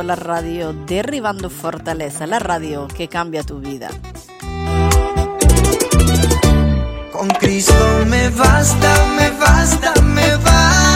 la radio Derribando Fortaleza, la radio que cambia tu vida. Con Cristo me basta, me basta, me.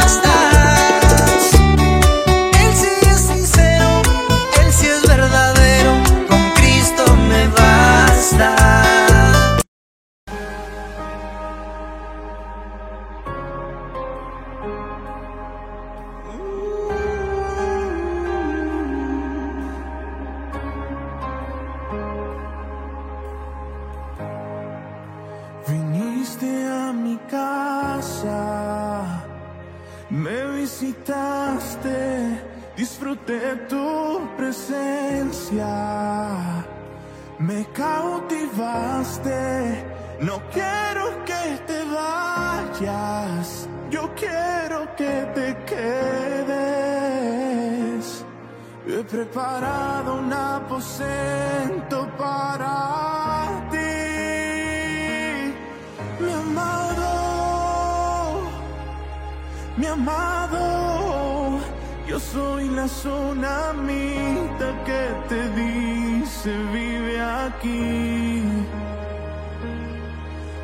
Yo soy la tsunamita que te dice vive aquí.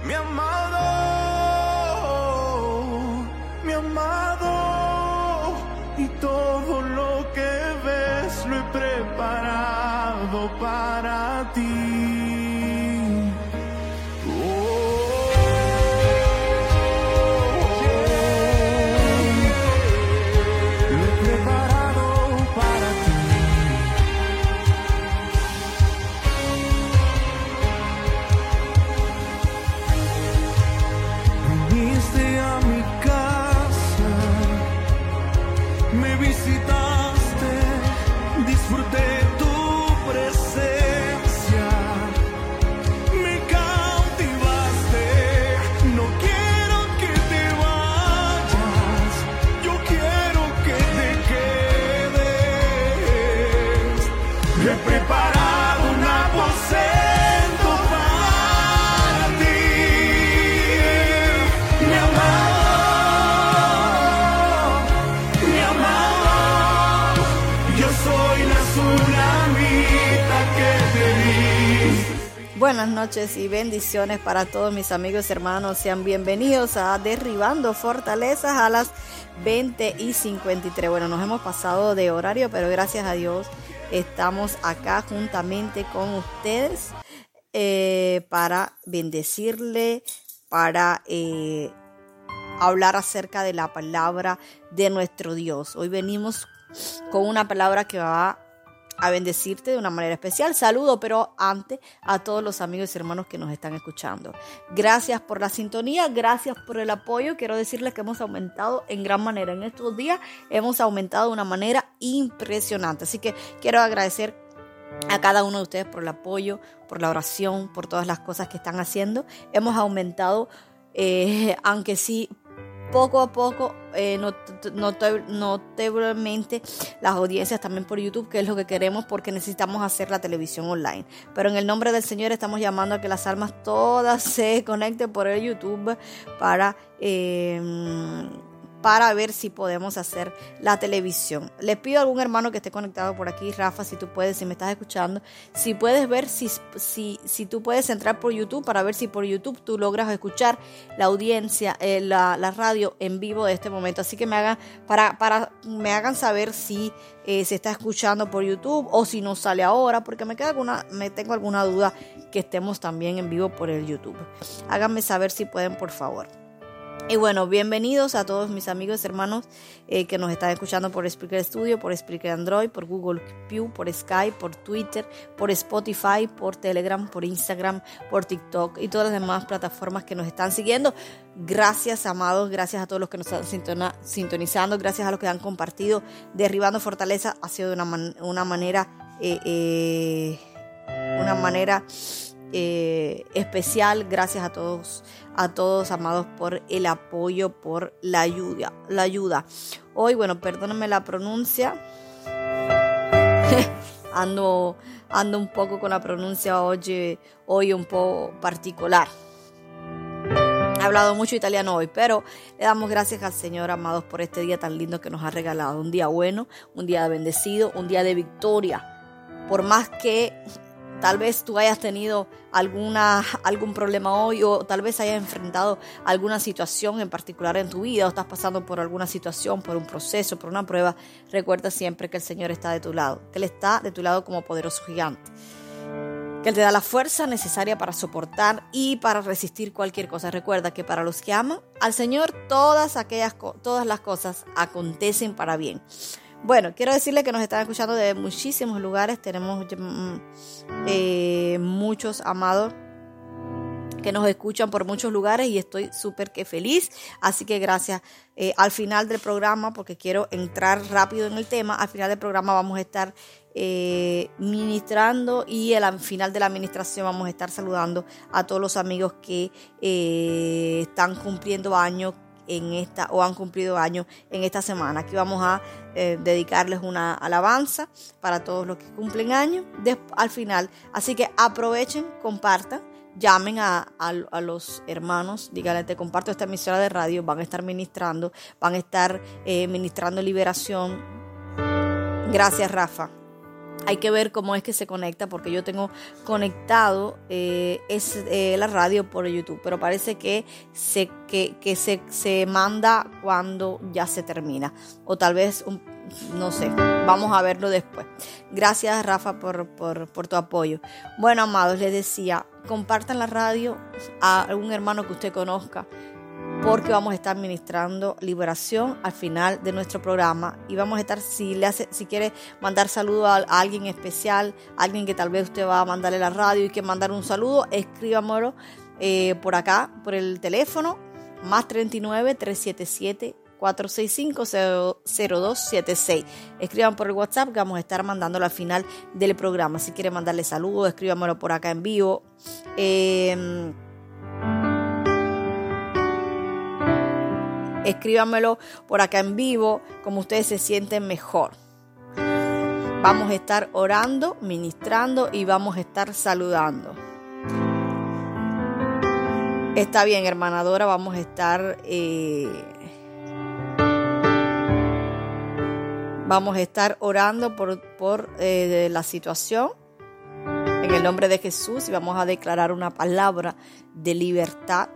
Mi amado, mi amado, y todo lo que ves lo he preparado para ti. Buenas noches y bendiciones para todos mis amigos y hermanos. Sean bienvenidos a Derribando Fortalezas a las 20 y 53. Bueno, nos hemos pasado de horario, pero gracias a Dios estamos acá juntamente con ustedes eh, para bendecirle, para eh, hablar acerca de la palabra de nuestro Dios. Hoy venimos con una palabra que va a bendecirte de una manera especial. Saludo, pero antes a todos los amigos y hermanos que nos están escuchando. Gracias por la sintonía, gracias por el apoyo. Quiero decirles que hemos aumentado en gran manera. En estos días hemos aumentado de una manera impresionante. Así que quiero agradecer a cada uno de ustedes por el apoyo, por la oración, por todas las cosas que están haciendo. Hemos aumentado, eh, aunque sí poco a poco, eh, notablemente las audiencias también por YouTube, que es lo que queremos porque necesitamos hacer la televisión online. Pero en el nombre del Señor estamos llamando a que las almas todas se conecten por el YouTube para... eh, para ver si podemos hacer la televisión. Les pido a algún hermano que esté conectado por aquí, Rafa, si tú puedes, si me estás escuchando, si puedes ver, si, si, si tú puedes entrar por YouTube para ver si por YouTube tú logras escuchar la audiencia, eh, la, la radio en vivo de este momento. Así que me hagan, para, para, me hagan saber si eh, se está escuchando por YouTube o si no sale ahora, porque me queda alguna, me tengo alguna duda que estemos también en vivo por el YouTube. Háganme saber si pueden, por favor. Y bueno, bienvenidos a todos mis amigos, hermanos eh, que nos están escuchando por Spreaker Studio, por Spreaker Android, por Google Pew, por Skype, por Twitter, por Spotify, por Telegram, por Instagram, por TikTok y todas las demás plataformas que nos están siguiendo. Gracias, amados, gracias a todos los que nos están sintonizando, gracias a los que han compartido. Derribando Fortaleza ha sido de una, man- una manera, eh, eh, una manera eh, especial. Gracias a todos, a todos amados por el apoyo, por la ayuda, la ayuda. Hoy, bueno, perdónenme la pronuncia. ando, ando un poco con la pronuncia hoy, hoy un poco particular. He hablado mucho italiano hoy, pero le damos gracias al Señor, amados, por este día tan lindo que nos ha regalado. Un día bueno, un día bendecido, un día de victoria. Por más que tal vez tú hayas tenido alguna, algún problema hoy o tal vez hayas enfrentado alguna situación en particular en tu vida o estás pasando por alguna situación, por un proceso, por una prueba, recuerda siempre que el Señor está de tu lado, que Él está de tu lado como poderoso gigante que Él te da la fuerza necesaria para soportar y para resistir cualquier cosa. Recuerda que para los que aman al Señor, todas aquellas todas las cosas acontecen para bien. Bueno, quiero decirle que nos están escuchando de muchísimos lugares. Tenemos mm, eh, muchos amados que nos escuchan por muchos lugares y estoy súper que feliz. Así que gracias. Eh, al final del programa, porque quiero entrar rápido en el tema, al final del programa vamos a estar eh, ministrando y al final de la administración vamos a estar saludando a todos los amigos que están cumpliendo años en esta o han cumplido años en esta semana. Aquí vamos a eh, dedicarles una alabanza para todos los que cumplen años al final. Así que aprovechen, compartan llamen a, los hermanos, díganle, te comparto esta emisora de radio, van a estar ministrando, van a estar eh, ministrando liberación. Gracias, Rafa. Hay que ver cómo es que se conecta, porque yo tengo conectado eh, es, eh, la radio por YouTube, pero parece que, se, que, que se, se, manda cuando ya se termina, o tal vez un, no sé, vamos a verlo después. Gracias Rafa por, tu apoyo. Bueno, amados, les decía, compartan la radio a algún hermano que usted conozca porque vamos a estar ministrando liberación al final de nuestro programa y vamos a estar, si le hace, si quiere mandar saludo a, alguien especial, alguien que tal vez usted va a mandarle la radio y que mandar un saludo, escríbamelo eh, por acá, por el teléfono, más 39 377 465-0276. Escriban por el WhatsApp que vamos a estar mandándolo al final del programa. Si quieren mandarle saludos, escríbanmelo por acá en vivo. Eh, escríbanmelo por acá en vivo, como ustedes se sienten mejor. Vamos a estar orando, ministrando y vamos a estar saludando. Está bien, hermanadora, vamos a estar eh, Vamos a estar orando por, por eh, la situación en el nombre de Jesús y vamos a declarar una palabra de libertad.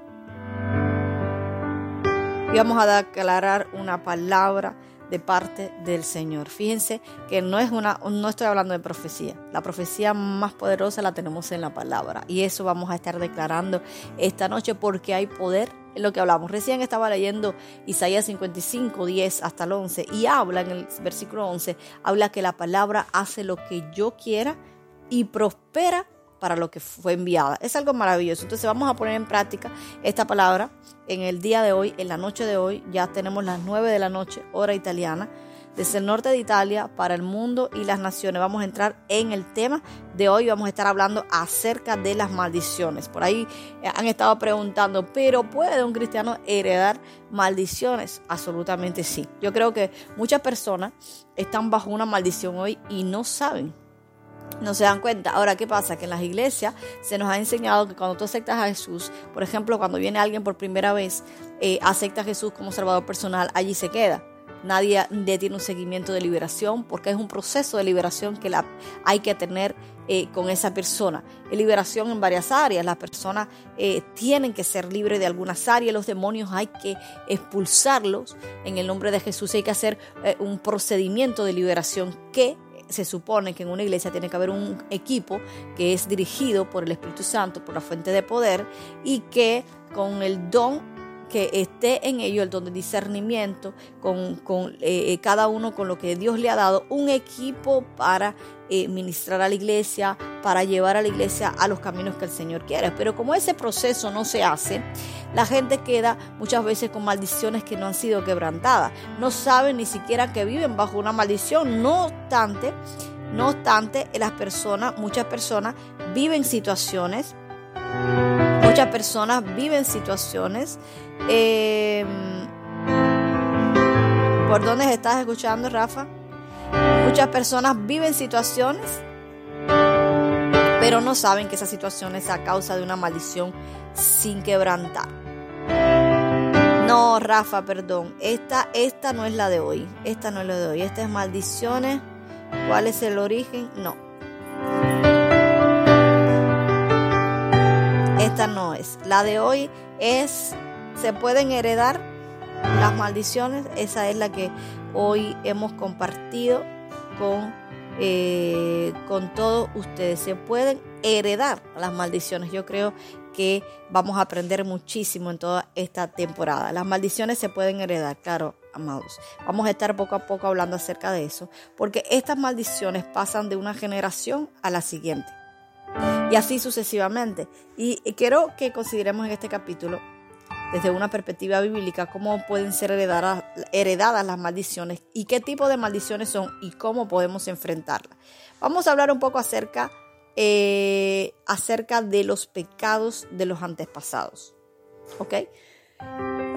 Y vamos a declarar una palabra de parte del Señor. Fíjense que no es una, no estoy hablando de profecía. La profecía más poderosa la tenemos en la palabra. Y eso vamos a estar declarando esta noche porque hay poder en lo que hablamos. Recién estaba leyendo Isaías 55, 10 hasta el 11 y habla en el versículo 11, habla que la palabra hace lo que yo quiera y prospera para lo que fue enviada. Es algo maravilloso. Entonces vamos a poner en práctica esta palabra en el día de hoy, en la noche de hoy. Ya tenemos las 9 de la noche, hora italiana desde el norte de Italia para el mundo y las naciones. Vamos a entrar en el tema de hoy. Vamos a estar hablando acerca de las maldiciones. Por ahí eh, han estado preguntando, ¿pero puede un cristiano heredar maldiciones? Absolutamente sí. Yo creo que muchas personas están bajo una maldición hoy y no saben no se dan cuenta. Ahora, ¿qué pasa? Que en las iglesias se nos ha enseñado que cuando tú aceptas a Jesús, por ejemplo, cuando viene alguien por primera vez, eh, acepta a Jesús como Salvador personal, allí se queda. Nadie tiene un seguimiento de liberación porque es un proceso de liberación que la, hay que tener eh, con esa persona. Es liberación en varias áreas. Las personas eh, tienen que ser libres de algunas áreas. Los demonios hay que expulsarlos en el nombre de Jesús. Hay que hacer eh, un procedimiento de liberación que se supone que en una iglesia tiene que haber un equipo que es dirigido por el Espíritu Santo, por la fuente de poder y que con el don que esté en ello el don de discernimiento, con, eh, eh, cada uno con lo que Dios le ha dado, un equipo para eh, ministrar a la iglesia, para llevar a la iglesia a los caminos que el Señor quiere. Pero como ese proceso no se hace, la gente queda muchas veces con maldiciones que no han sido quebrantadas. No saben ni siquiera que viven bajo una maldición. No obstante, no obstante, las personas, muchas personas viven situaciones Muchas personas viven situaciones. Em, ¿Por dónde estás escuchando, Rafa? Muchas personas viven situaciones, pero no saben que esas situaciones es a causa de una maldición sin quebrantar. No, Rafa, perdón. Esta, esta no es la de hoy. Esta no es la de hoy. Esta es maldiciones. ¿Cuál es el origen? No. Esta no es. La de hoy es, se pueden heredar las maldiciones. Esa es la que hoy hemos compartido con, eh, con todos ustedes. Se pueden heredar las maldiciones. Yo creo que vamos a aprender muchísimo en toda esta temporada. Las maldiciones se pueden heredar, claro, amados. Vamos a estar poco a poco hablando acerca de eso, porque estas maldiciones pasan de una generación a la siguiente y así sucesivamente. Y quiero que consideremos en este capítulo, desde una perspectiva bíblica, cómo pueden ser heredadas, las maldiciones y qué tipo de maldiciones son y cómo podemos enfrentarlas. Vamos a hablar un poco acerca, eh, acerca de los pecados de los antepasados. ¿Ok?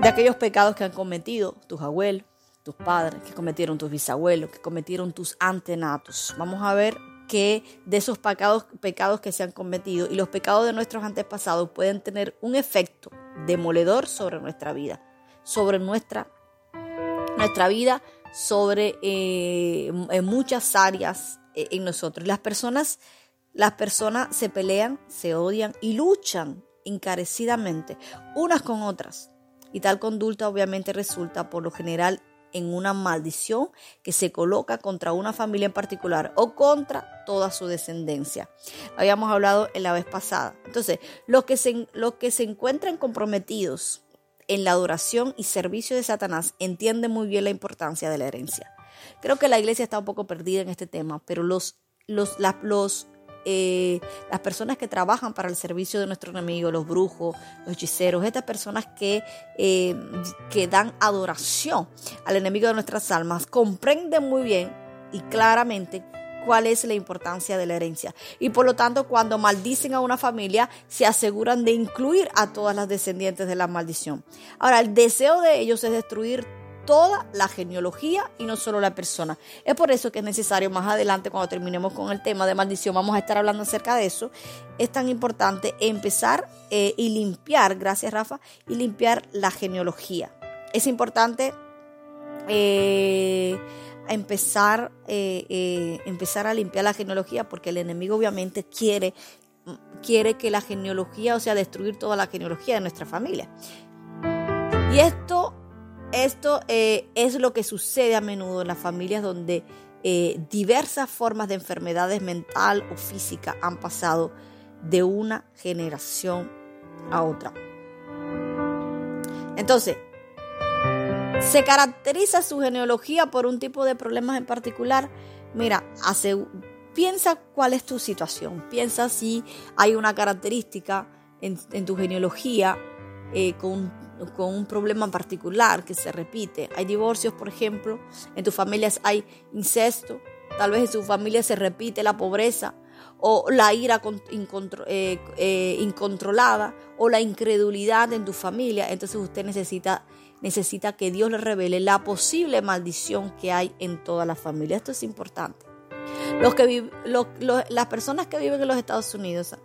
de aquellos pecados que han cometido tus abuelos, tus padres, que cometieron tus bisabuelos, que cometieron tus antenatos. Vamos a ver que de esos pecados, pecados que se han cometido y los pecados de nuestros antepasados pueden tener un efecto demoledor sobre nuestra vida, sobre nuestra, nuestra vida, sobre eh, muchas áreas eh, en nosotros. Las personas, las personas se pelean, se odian y luchan encarecidamente unas con otras. Y tal conducta obviamente resulta por lo general en una maldición que se coloca contra una familia en particular o contra toda su descendencia. Habíamos hablado en la vez pasada. Entonces, los que se, los que se encuentran comprometidos en la adoración y servicio de Satanás entienden muy bien la importancia de la herencia. Creo que la iglesia está un poco perdida en este tema, pero los, los, los eh, las personas que trabajan para el servicio de nuestro enemigo, los brujos, los hechiceros, estas personas que, eh, que dan adoración al enemigo de nuestras almas, comprenden muy bien y claramente cuál es la importancia de la herencia. Y por lo tanto, cuando maldicen a una familia, se aseguran de incluir a todas las descendientes de la maldición. Ahora, el deseo de ellos es destruir toda la genealogía y no solo la persona. Es por eso que es necesario más adelante, cuando terminemos con el tema de maldición, vamos a estar hablando acerca de eso. Es tan importante empezar eh, y limpiar, gracias Rafa, y limpiar la genealogía. Es importante eh, empezar, eh, empezar a limpiar la genealogía porque el enemigo obviamente quiere quiere que la genealogía, o sea, destruir toda la genealogía de nuestra familia. Y esto esto eh, es lo que sucede a menudo en las familias donde eh, diversas formas de enfermedades mental o física han pasado de una generación a otra. Entonces, ¿se caracteriza su genealogía por un tipo de problemas en particular? Mira, piensa cuál es tu situación, piensa si hay una característica en, tu genealogía eh, con con un problema particular que se repite. Hay divorcios, por ejemplo, en tus familias hay incesto, tal vez en tu familia se repite la pobreza o la ira eh, eh, incontrolada o la incredulidad en tu familia. Entonces usted necesita, necesita que Dios le revele la posible maldición que hay en toda la familia. Esto es importante. Los que las personas que viven en los Estados Unidos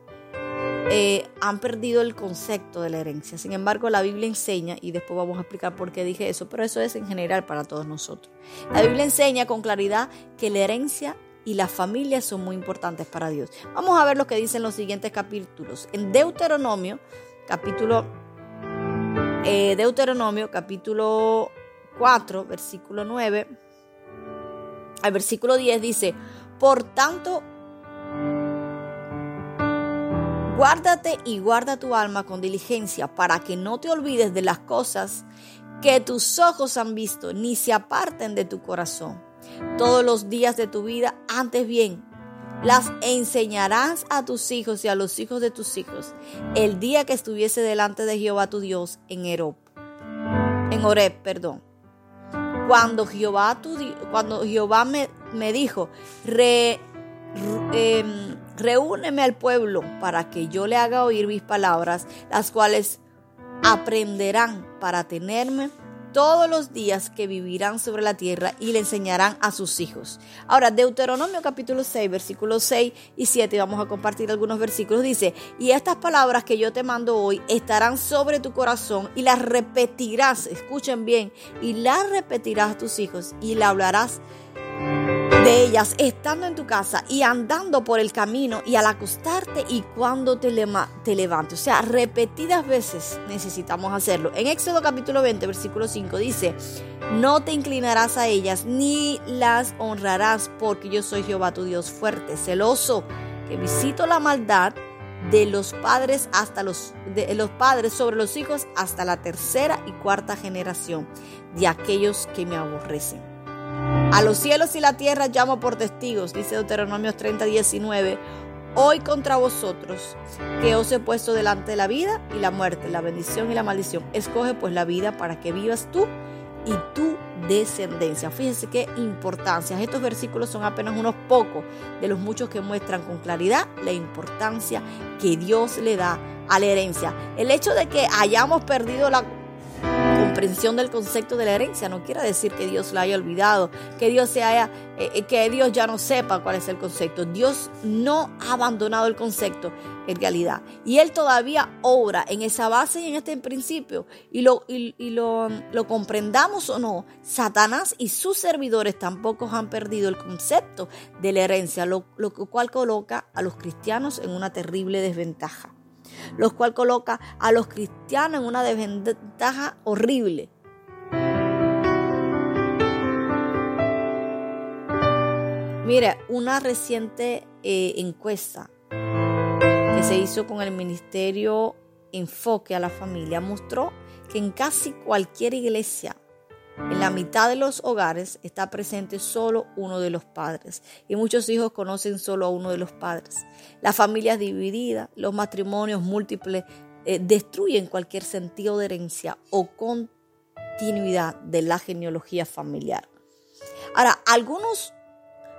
eh, han perdido el concepto de la herencia. Sin embargo, la Biblia enseña, y después vamos a explicar por qué dije eso, pero eso es en general para todos nosotros. La Biblia enseña con claridad que la herencia y la familia son muy importantes para Dios. Vamos a ver lo que dicen los siguientes capítulos. En Deuteronomio, capítulo eh, Deuteronomio, capítulo 4, versículo 9, al versículo 10 dice, por tanto, Guárdate y guarda tu alma con diligencia para que no te olvides de las cosas que tus ojos han visto, ni se aparten de tu corazón. Todos los días de tu vida, antes bien, las enseñarás a tus hijos y a los hijos de tus hijos, el día que estuviese delante de Jehová tu Dios en Erop, en Oreb, perdón. Cuando Jehová, tu, cuando Jehová me, me dijo, re, em, reúneme al pueblo para que yo le haga oír mis palabras, las cuales aprenderán para tenerme todos los días que vivirán sobre la tierra y le enseñarán a sus hijos. Ahora, Deuteronomio capítulo 6, versículos 6 y 7, vamos a compartir algunos versículos, dice, y estas palabras que yo te mando hoy estarán sobre tu corazón y las repetirás, escuchen bien, y las repetirás a tus hijos y la hablarás de ellas estando en tu casa y andando por el camino y al acostarte y cuando te, te levantes. O sea, repetidas veces necesitamos hacerlo. En Éxodo capítulo 20, versículo 5 dice, no te inclinarás a ellas ni las honrarás porque yo soy Jehová tu Dios fuerte, celoso, que visito la maldad de los padres hasta los de los padres sobre los hijos hasta la tercera y cuarta generación de aquellos que me aborrecen. A los cielos y la tierra llamo por testigos, dice Deuteronomio 30, 19. Hoy contra vosotros, que os he puesto delante de la vida y la muerte, la bendición y la maldición. Escoge pues la vida para que vivas tú y tu descendencia. Fíjense qué importancia. Estos versículos son apenas unos pocos de los muchos que muestran con claridad la importancia que Dios le da a la herencia. El hecho de que hayamos perdido la comprensión del concepto de la herencia no quiere decir que Dios la haya olvidado, que Dios se haya, eh, eh, que Dios ya no sepa cuál es el concepto. Dios no ha abandonado el concepto en realidad. Y Él todavía obra en esa base y en este principio. Y lo, y, lo, lo comprendamos o no, Satanás y sus servidores tampoco han perdido el concepto de la herencia, lo, lo cual coloca a los cristianos en una terrible desventaja lo cual coloca a los cristianos en una desventaja horrible. Mire, una reciente eh, encuesta que se hizo con el Ministerio Enfoque a la Familia mostró que en casi cualquier iglesia en la mitad de los hogares está presente solo uno de los padres y muchos hijos conocen solo a uno de los padres. Las familias divididas, los matrimonios múltiples eh, destruyen cualquier sentido de herencia o continuidad de la genealogía familiar. Ahora, algunos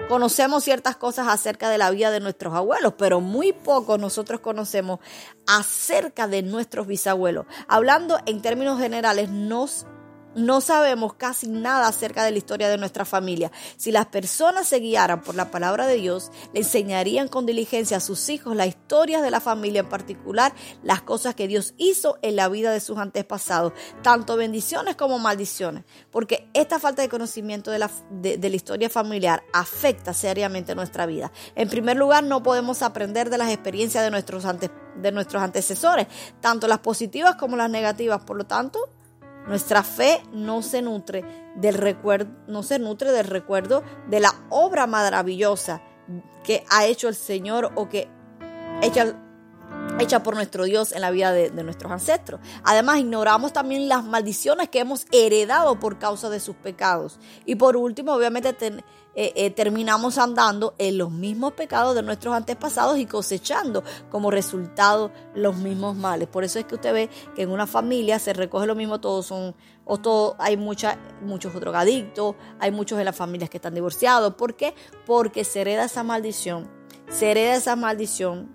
conocemos ciertas cosas acerca de la vida de nuestros abuelos, pero muy poco nosotros conocemos acerca de nuestros bisabuelos. Hablando en términos generales, nos no sabemos casi nada acerca de la historia de nuestra familia. Si las personas se guiaran por la palabra de Dios, le enseñarían con diligencia a sus hijos la historia de la familia, en particular las cosas que Dios hizo en la vida de sus antepasados, tanto bendiciones como maldiciones, porque esta falta de conocimiento de la, de, la historia familiar afecta seriamente nuestra vida. En primer lugar, no podemos aprender de las experiencias de nuestros, de nuestros antecesores, tanto las positivas como las negativas. Por lo tanto, nuestra fe no se nutre del recuerdo, no se nutre del recuerdo de la obra maravillosa que ha hecho el Señor o que hecha, hecha por nuestro Dios en la vida de, nuestros ancestros. Además, ignoramos también las maldiciones que hemos heredado por causa de sus pecados. Y por último, obviamente, eh, eh, terminamos andando en los mismos pecados de nuestros antepasados y cosechando como resultado los mismos males. Por eso es que usted ve que en una familia se recoge lo mismo, todos son, o todo, hay mucha, muchos drogadictos, hay muchos de las familias que están divorciados. ¿Por qué? Porque se hereda esa maldición, se hereda esa maldición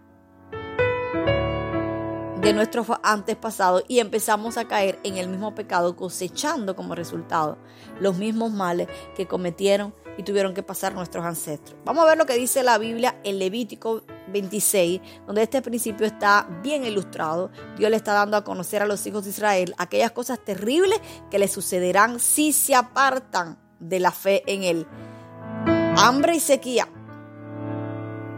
de nuestros antepasados y empezamos a caer en el mismo pecado, cosechando como resultado los mismos males que cometieron y tuvieron que pasar nuestros ancestros. Vamos a ver lo que dice la Biblia en Levítico 26, donde este principio está bien ilustrado. Dios le está dando a conocer a los hijos de Israel aquellas cosas terribles que les sucederán si se apartan de la fe en Él. Hambre y sequía,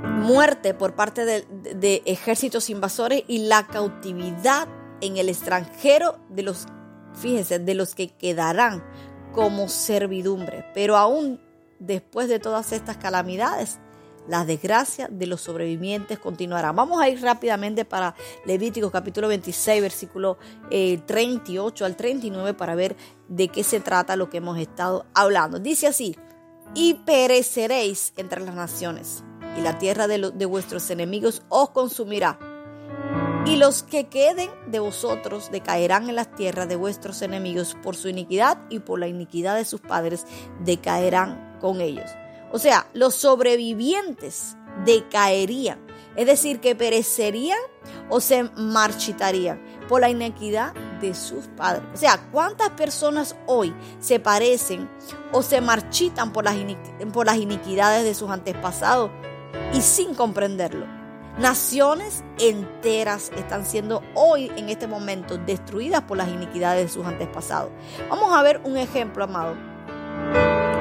muerte por parte de, ejércitos invasores y la cautividad en el extranjero de los, fíjense, de los que quedarán como servidumbre. Pero aún después de todas estas calamidades, la desgracia de los sobrevivientes continuará. Vamos a ir rápidamente para Levítico capítulo 26, versículo 38 eh, al 39 para ver de qué se trata lo que hemos estado hablando. Dice así, y pereceréis entre las naciones, y la tierra de, vuestros enemigos os consumirá. Y los que queden de vosotros decaerán en las tierras de vuestros enemigos por su iniquidad y por la iniquidad de sus padres decaerán con ellos. O sea, los sobrevivientes decaerían, es decir, que perecerían o se marchitarían por la inequidad de sus padres. O sea, ¿cuántas personas hoy se parecen o se marchitan por las, por las iniquidades de sus antepasados y sin comprenderlo? Naciones enteras están siendo hoy en este momento destruidas por las iniquidades de sus antepasados. Vamos a ver un ejemplo, amado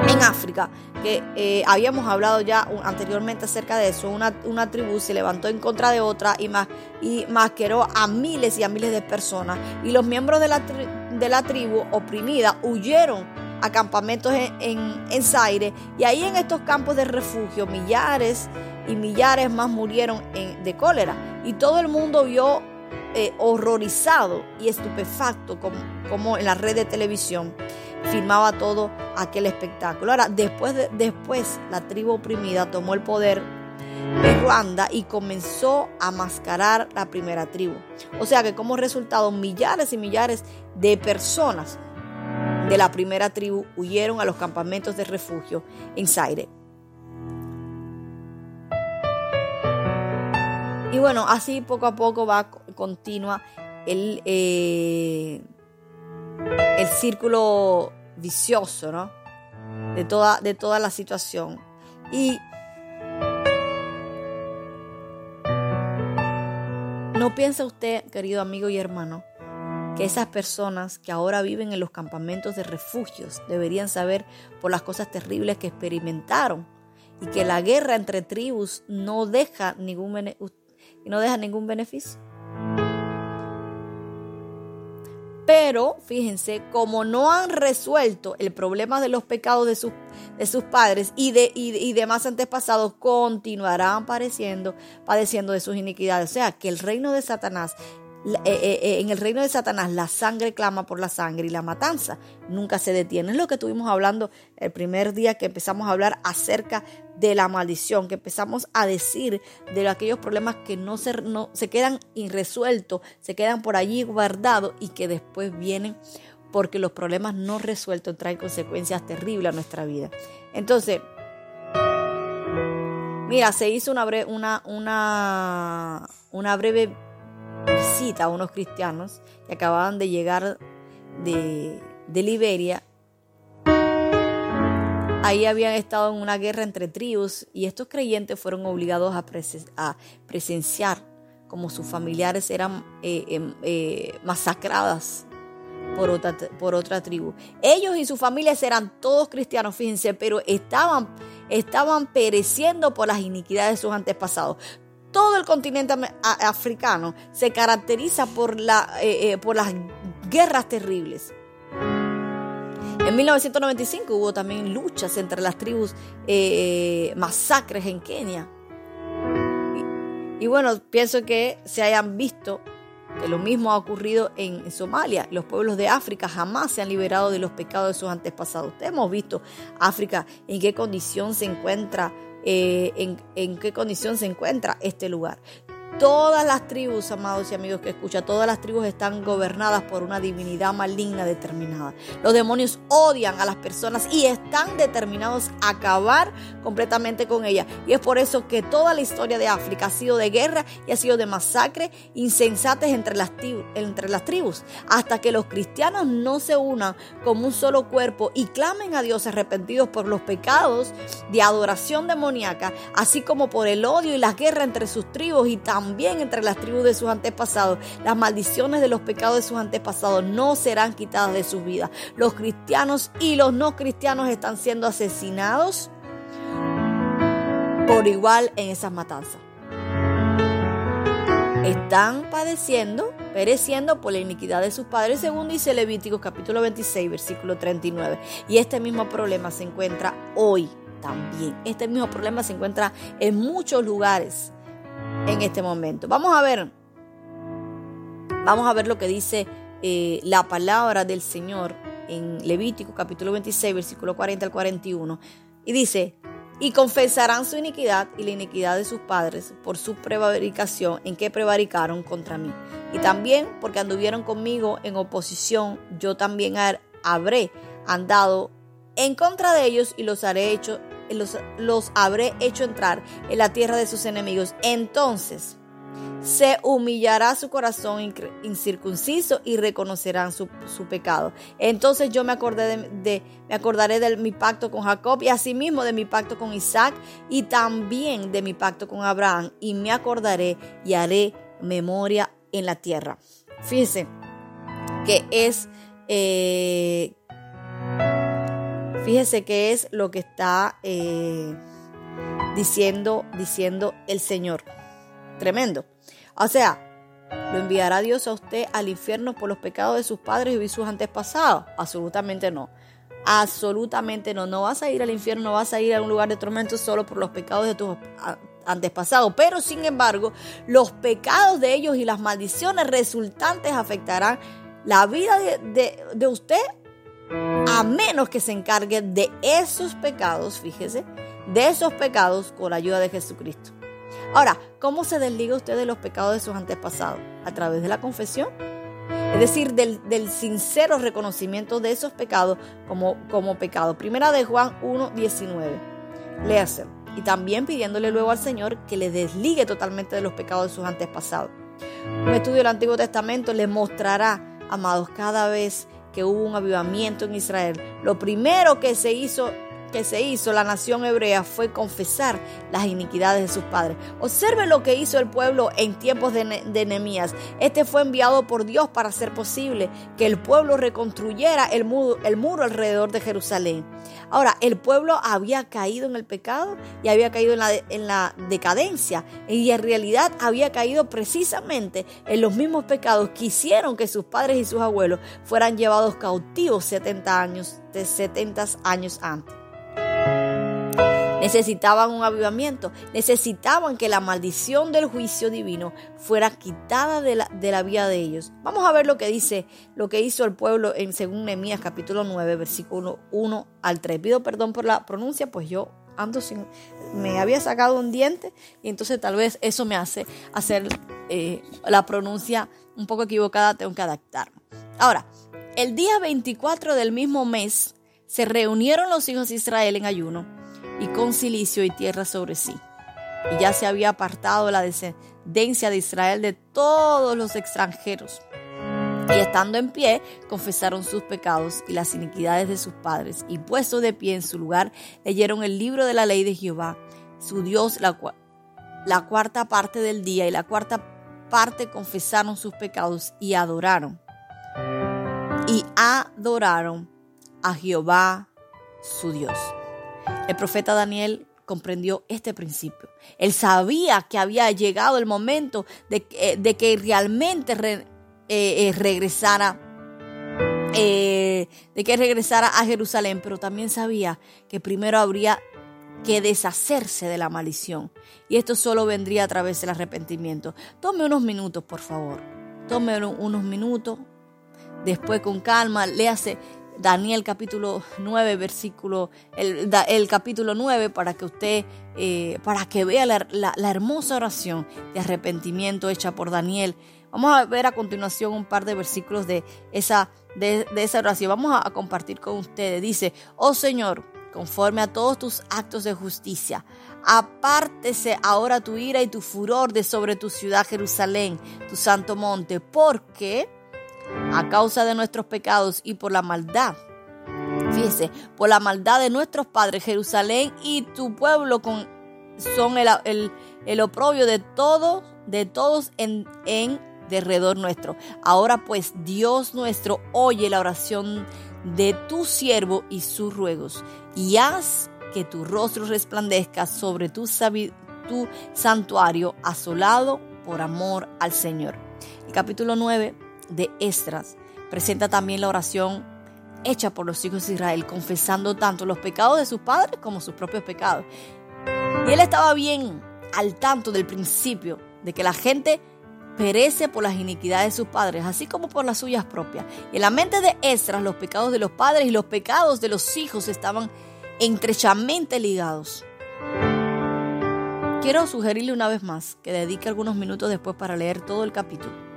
en África, que eh, habíamos hablado ya anteriormente acerca de eso, una, una, tribu se levantó en contra de otra y, más, y masqueró a miles y a miles de personas. Y los miembros de la, de la tribu oprimida huyeron a campamentos en, en, Zaire y ahí en estos campos de refugio millares y millares más murieron de cólera. Y todo el mundo vio eh, horrorizado y estupefacto como, como en la red de televisión filmaba todo aquel espectáculo. Ahora, después, después la tribu oprimida tomó el poder en Ruanda y comenzó a mascarar la primera tribu. O sea que como resultado millares y millares de personas de la primera tribu huyeron a los campamentos de refugio en Zaire. Y bueno, así poco a poco va continua el, eh, el círculo vicioso, ¿no? De toda, de toda la situación. Y no piensa usted, querido amigo y hermano, que esas personas que ahora viven en los campamentos de refugios deberían saber por las cosas terribles que experimentaron y que la guerra entre tribus no deja ningún, no deja ningún beneficio. Pero fíjense, como no han resuelto el problema de los pecados de sus, de sus padres y, de, y, demás antepasados, continuarán padeciendo, padeciendo de sus iniquidades. O sea, que el reino de Satanás en el reino de Satanás la sangre clama por la sangre y la matanza nunca se detiene. Es lo que estuvimos hablando el primer día que empezamos a hablar acerca de la maldición, que empezamos a decir de aquellos problemas que no se, se quedan irresueltos, se quedan por allí guardados y que después vienen porque los problemas no resueltos traen consecuencias terribles a nuestra vida. Entonces, mira, se hizo una, una, una breve a unos cristianos que acababan de llegar de, Liberia. Ahí habían estado en una guerra entre tribus y estos creyentes fueron obligados a, presenciar como sus familiares eran eh, em, eh, masacradas por otra, por otra tribu. Ellos y sus familias eran todos cristianos, fíjense, pero estaban, estaban pereciendo por las iniquidades de sus antepasados todo el continente africano se caracteriza eh, eh, por las guerras terribles. En 1995 hubo también luchas entre las tribus, eh, masacres en Kenia. Y, bueno, pienso que se hayan visto que lo mismo ha ocurrido en Somalia. Los pueblos de África jamás se han liberado de los pecados de sus antepasados. hemos visto África en qué condición se encuentra eh, en, en qué condición se encuentra este lugar. Todas las tribus, amados y amigos que escuchan, todas las tribus están gobernadas por una divinidad maligna determinada. Los demonios odian a las personas y están determinados a acabar completamente con ellas. Y es por eso que toda la historia de África ha sido de guerra y ha sido de masacre insensates entre las, entre las tribus. Hasta que los cristianos no se unan como un solo cuerpo y clamen a Dios arrepentidos por los pecados de adoración demoníaca, así como por el odio y la guerra entre sus tribus y también también entre las tribus de sus antepasados. Las maldiciones de los pecados de sus antepasados no serán quitadas de sus vidas. Los cristianos y los no cristianos están siendo asesinados por igual en esas matanzas. Están padeciendo, pereciendo por la iniquidad de sus padres, según dice Levítico capítulo 26, versículo 39. Y este mismo problema se encuentra hoy también. Este mismo problema se encuentra en muchos lugares en este momento. Vamos a ver, vamos a ver lo que dice eh, la palabra del Señor en Levítico capítulo 26, versículo 40 al 41. Y dice, y confesarán su iniquidad y la iniquidad de sus padres por su prevaricación en que prevaricaron contra mí. Y también porque anduvieron conmigo en oposición, yo también habré andado en contra de ellos y los haré hecho los, habré hecho entrar en la tierra de sus enemigos. Entonces se humillará su corazón incircunciso y reconocerán su, pecado. Entonces yo me, acordé de, me acordaré de mi pacto con Jacob y asimismo de mi pacto con Isaac y también de mi pacto con Abraham y me acordaré y haré memoria en la tierra. Fíjense que es eh, Fíjese qué es lo que está eh, diciendo, diciendo el Señor. Tremendo. O sea, ¿lo enviará Dios a usted al infierno por los pecados de sus padres y sus antepasados? Absolutamente no. Absolutamente no. No vas a ir al infierno, no vas a ir a un lugar de tormento solo por los pecados de tus antepasados. Pero sin embargo, los pecados de ellos y las maldiciones resultantes afectarán la vida de, de usted a menos que se encargue de esos pecados, fíjese, de esos pecados con la ayuda de Jesucristo. Ahora, ¿cómo se desliga usted de los pecados de sus antepasados? A través de la confesión. Es decir, del, sincero reconocimiento de esos pecados como, como pecado. Primera de Juan 1, 19. Léase. Y también pidiéndole luego al Señor que le desligue totalmente de los pecados de sus antepasados. Un estudio del Antiguo Testamento le mostrará, amados, cada vez que hubo un avivamiento en Israel, lo primero que se hizo que se hizo la nación hebrea fue confesar las iniquidades de sus padres. Observe lo que hizo el pueblo en tiempos de, Nehemías. Este fue enviado por Dios para hacer posible que el pueblo reconstruyera el muro, el muro alrededor de Jerusalén. Ahora, el pueblo había caído en el pecado y había caído en la, en la decadencia y en realidad había caído precisamente en los mismos pecados que hicieron que sus padres y sus abuelos fueran llevados cautivos 70 años, de 70 años antes. Necesitaban un avivamiento, necesitaban que la maldición del juicio divino fuera quitada de la, de la vida de ellos. Vamos a ver lo que dice, lo que hizo el pueblo en según Nehemías capítulo 9, versículo 1 al 3. Pido perdón por la pronuncia, pues yo ando sin, me había sacado un diente y entonces tal vez eso me hace hacer eh, la pronuncia un poco equivocada, tengo que adaptarme. Ahora, el día 24 del mismo mes se reunieron los hijos de Israel en ayuno y con silicio y tierra sobre sí. Y ya se había apartado la descendencia de Israel de todos los extranjeros. Y estando en pie, confesaron sus pecados y las iniquidades de sus padres, y puestos de pie en su lugar, leyeron el libro de la ley de Jehová, su Dios, la, la cuarta parte del día, y la cuarta parte confesaron sus pecados y adoraron. Y adoraron a Jehová su Dios. El profeta Daniel comprendió este principio. Él sabía que había llegado el momento de, de que realmente eh, eh, regresara. Eh, de que regresara a Jerusalén, pero también sabía que primero habría que deshacerse de la maldición. Y esto solo vendría a través del arrepentimiento. Tome unos minutos, por favor. Tome unos minutos. Después con calma, léase Daniel capítulo 9, versículo, el, capítulo 9, para que usted, eh, para que vea la, hermosa oración de arrepentimiento hecha por Daniel. Vamos a ver a continuación un par de versículos de esa, de, esa oración. Vamos a, a compartir con ustedes. Dice, oh Señor, conforme a todos tus actos de justicia, apártese ahora tu ira y tu furor de sobre tu ciudad Jerusalén, tu santo monte, porque a causa de nuestros pecados y por la maldad. Fíjese, por la maldad de nuestros padres, Jerusalén y tu pueblo con, son el, el, oprobio de todos, de todos en, en derredor nuestro. Ahora pues, Dios nuestro, oye la oración de tu siervo y sus ruegos, y haz que tu rostro resplandezca sobre tu, tu santuario asolado por amor al Señor. El capítulo 9 de Estras presenta también la oración hecha por los hijos de Israel, confesando tanto los pecados de sus padres como sus propios pecados. Y él estaba bien al tanto del principio de que la gente perece por las iniquidades de sus padres, así como por las suyas propias. Y en la mente de Estras, los pecados de los padres y los pecados de los hijos estaban estrechamente ligados. Quiero sugerirle una vez más que dedique algunos minutos después para leer todo el capítulo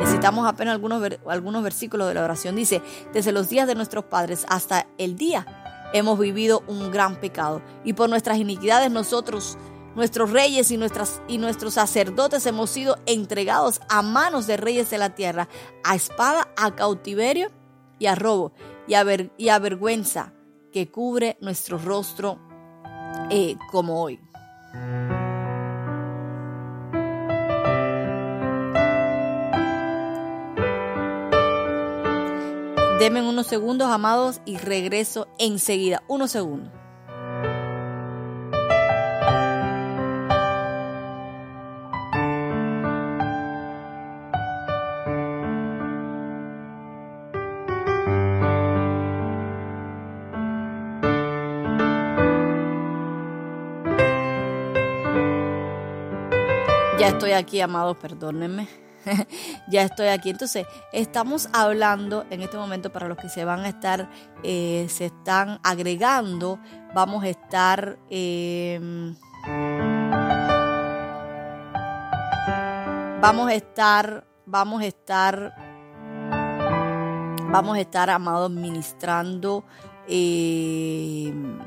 Necesitamos apenas algunos, algunos versículos de la oración. Dice, desde los días de nuestros padres hasta el día hemos vivido un gran pecado y por nuestras iniquidades nosotros, nuestros reyes y, nuestras, y nuestros sacerdotes hemos sido entregados a manos de reyes de la tierra, a espada, a cautiverio y a robo y a, y a vergüenza que cubre nuestro rostro eh, como hoy. Denme unos segundos, amados, y regreso enseguida. Unos segundos. Ya estoy aquí, amados, perdónenme. ya estoy aquí. Entonces, estamos hablando en este momento para los que se van a estar, eh, se están agregando, vamos a estar... Em, vamos a estar, vamos a estar, vamos a estar, amados, ministrando, em,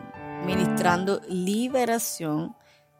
ministrando liberación,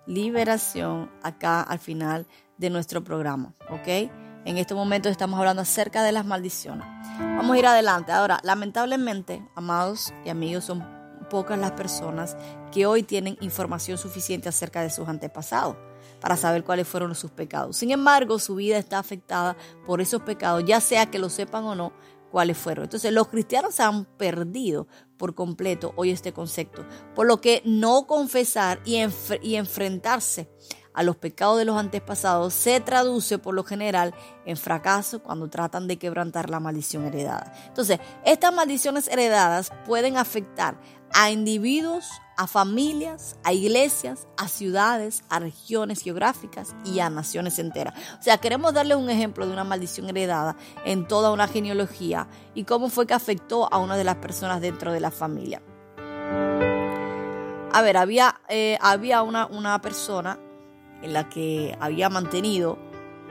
liberación acá al final de nuestro programa, ¿ok? En este momento estamos hablando acerca de las maldiciones. Vamos a ir adelante. Ahora, lamentablemente, amados y amigos, son pocas las personas que hoy tienen información suficiente acerca de sus antepasados para saber cuáles fueron sus pecados. Sin embargo, su vida está afectada por esos pecados, ya sea que lo sepan o no, cuáles fueron. Entonces los cristianos han perdido por completo hoy este concepto, por lo que no confesar y, y enfrentarse a los pecados de los antepasados se traduce por lo general en fracaso cuando tratan de quebrantar la maldición heredada. Entonces, estas maldiciones heredadas pueden afectar a individuos, a familias, a iglesias, a ciudades, a regiones geográficas y a naciones enteras. O sea, queremos darle un ejemplo de una maldición heredada en toda una genealogía y cómo fue que afectó a una de las personas dentro de la familia. A ver, había, eh, había una, una persona en la que había mantenido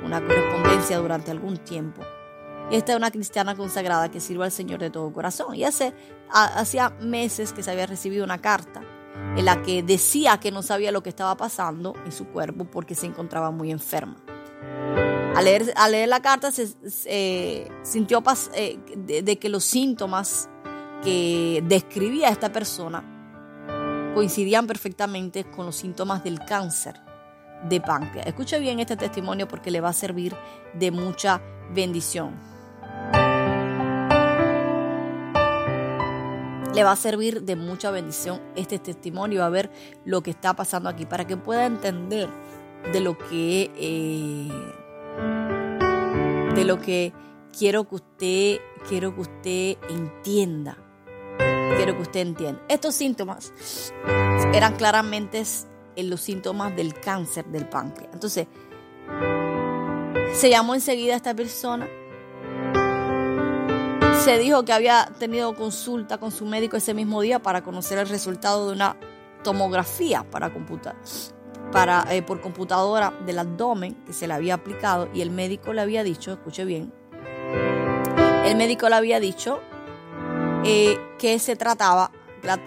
una correspondencia durante algún tiempo. Esta es una cristiana consagrada que sirve al Señor de todo corazón. Y hace, hacía meses que se había recibido una carta en la que decía que no sabía lo que estaba pasando en su cuerpo porque se encontraba muy enferma. Al leer, leer la carta se sintió eh, de, que los síntomas que describía esta persona coincidían perfectamente con los síntomas del cáncer de páncreas. Escuche bien este testimonio porque le va a servir de mucha bendición. Le va a servir de mucha bendición este testimonio, a ver lo que está pasando aquí, para que pueda entender de lo que, eh, de lo que quiero que usted, quiero que usted entienda. Quiero que usted entienda. Estos síntomas eran claramente en los síntomas del cáncer del páncreas. Entonces, se llamó enseguida a esta persona. Se dijo que había tenido consulta con su médico ese mismo día para conocer el resultado de una tomografía para computar, para, eh, por computadora del abdomen que se le había aplicado y el médico le había dicho, escuche bien, el médico le había dicho eh, que se trataba, la,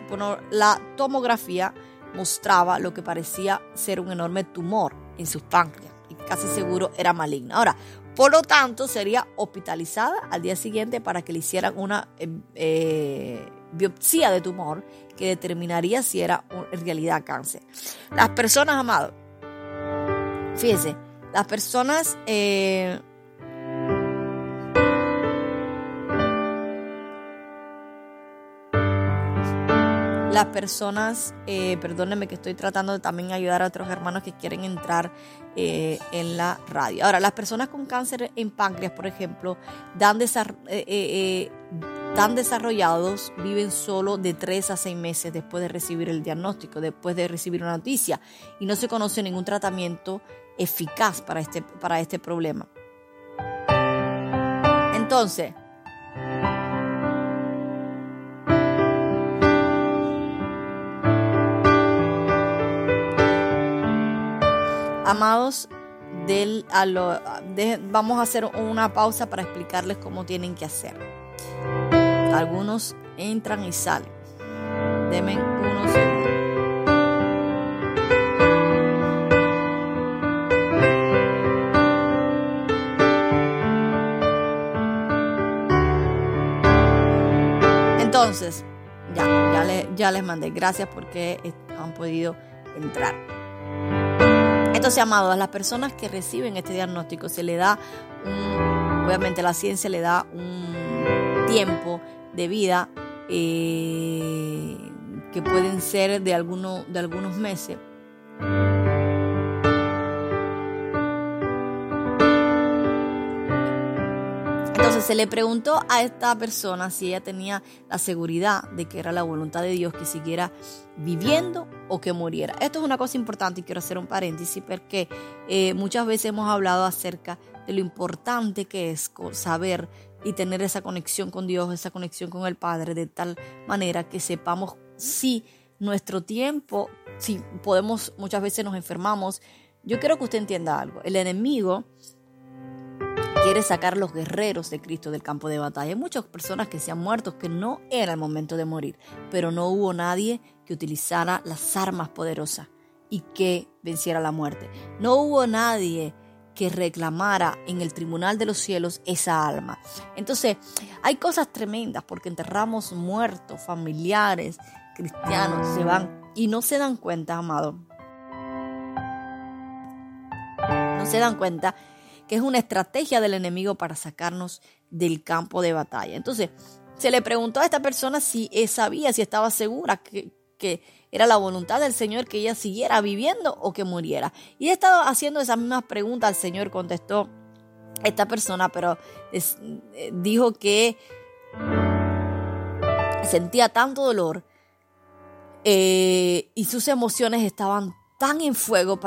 la tomografía mostraba lo que parecía ser un enorme tumor en sus páncreas y casi seguro era maligna. Ahora, por lo tanto, sería hospitalizada al día siguiente para que le hicieran una eh, eh, biopsia de tumor que determinaría si era en realidad cáncer. Las personas, amados, fíjense, las personas eh, las personas, eh, perdónenme que estoy tratando de también ayudar a otros hermanos que quieren entrar eh, en la radio. Ahora, las personas con cáncer en páncreas, por ejemplo, dan, eh, dan desarrollados, viven solo de 3 a 6 meses después de recibir el diagnóstico, después de recibir una noticia, y no se conoce ningún tratamiento eficaz para este, para este problema. Entonces, Amados, del, a lo, vamos a hacer una pausa para explicarles cómo tienen que hacer. Algunos entran y salen. Denme unos segundos. Entonces, ya, ya, ya les mandé. Gracias porque han podido entrar. Entonces, amados, a las personas que reciben este diagnóstico se le da, obviamente la ciencia le da un tiempo de vida eh, que pueden ser de, alguno, de algunos meses. Se le preguntó a esta persona si ella tenía la seguridad de que era la voluntad de Dios que siguiera viviendo o que muriera. Esto es una cosa importante y quiero hacer un paréntesis porque eh, muchas veces hemos hablado acerca de lo importante que es saber y tener esa conexión con Dios, esa conexión con el Padre, de tal manera que sepamos si nuestro tiempo, si podemos, muchas veces nos enfermamos. Yo quiero que usted entienda algo. El enemigo quiere sacar los guerreros de Cristo del campo de batalla. Hay muchas personas que se han muerto que no era el momento de morir, pero no hubo nadie que utilizara las armas poderosas y que venciera la muerte. No hubo nadie que reclamara en el tribunal de los cielos esa alma. Entonces, hay cosas tremendas porque enterramos muertos, familiares, cristianos, se van y no se dan cuenta, amado. No se dan cuenta que es una estrategia del enemigo para sacarnos del campo de batalla. Entonces, se le preguntó a esta persona si sabía, si estaba segura que, era la voluntad del Señor que ella siguiera viviendo o que muriera. Y he estado haciendo esas mismas preguntas al Señor, contestó esta persona, pero eh, dijo que sentía tanto dolor eh, y sus emociones estaban tan en fuego,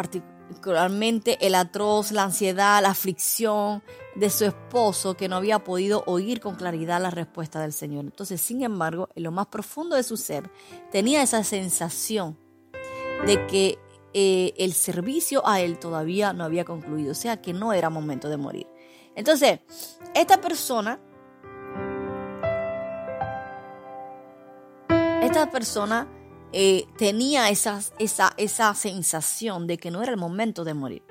particularmente el atroz, la ansiedad, la aflicción, de su esposo que no había podido oír con claridad la respuesta del Señor. Entonces, sin embargo, en lo más profundo de su ser, tenía esa sensación de que eh, el servicio a él todavía no había concluido, o sea que no era momento de morir. Entonces, esta persona, esta persona eh, tenía esa, esa, esa sensación de que no era el momento de morir.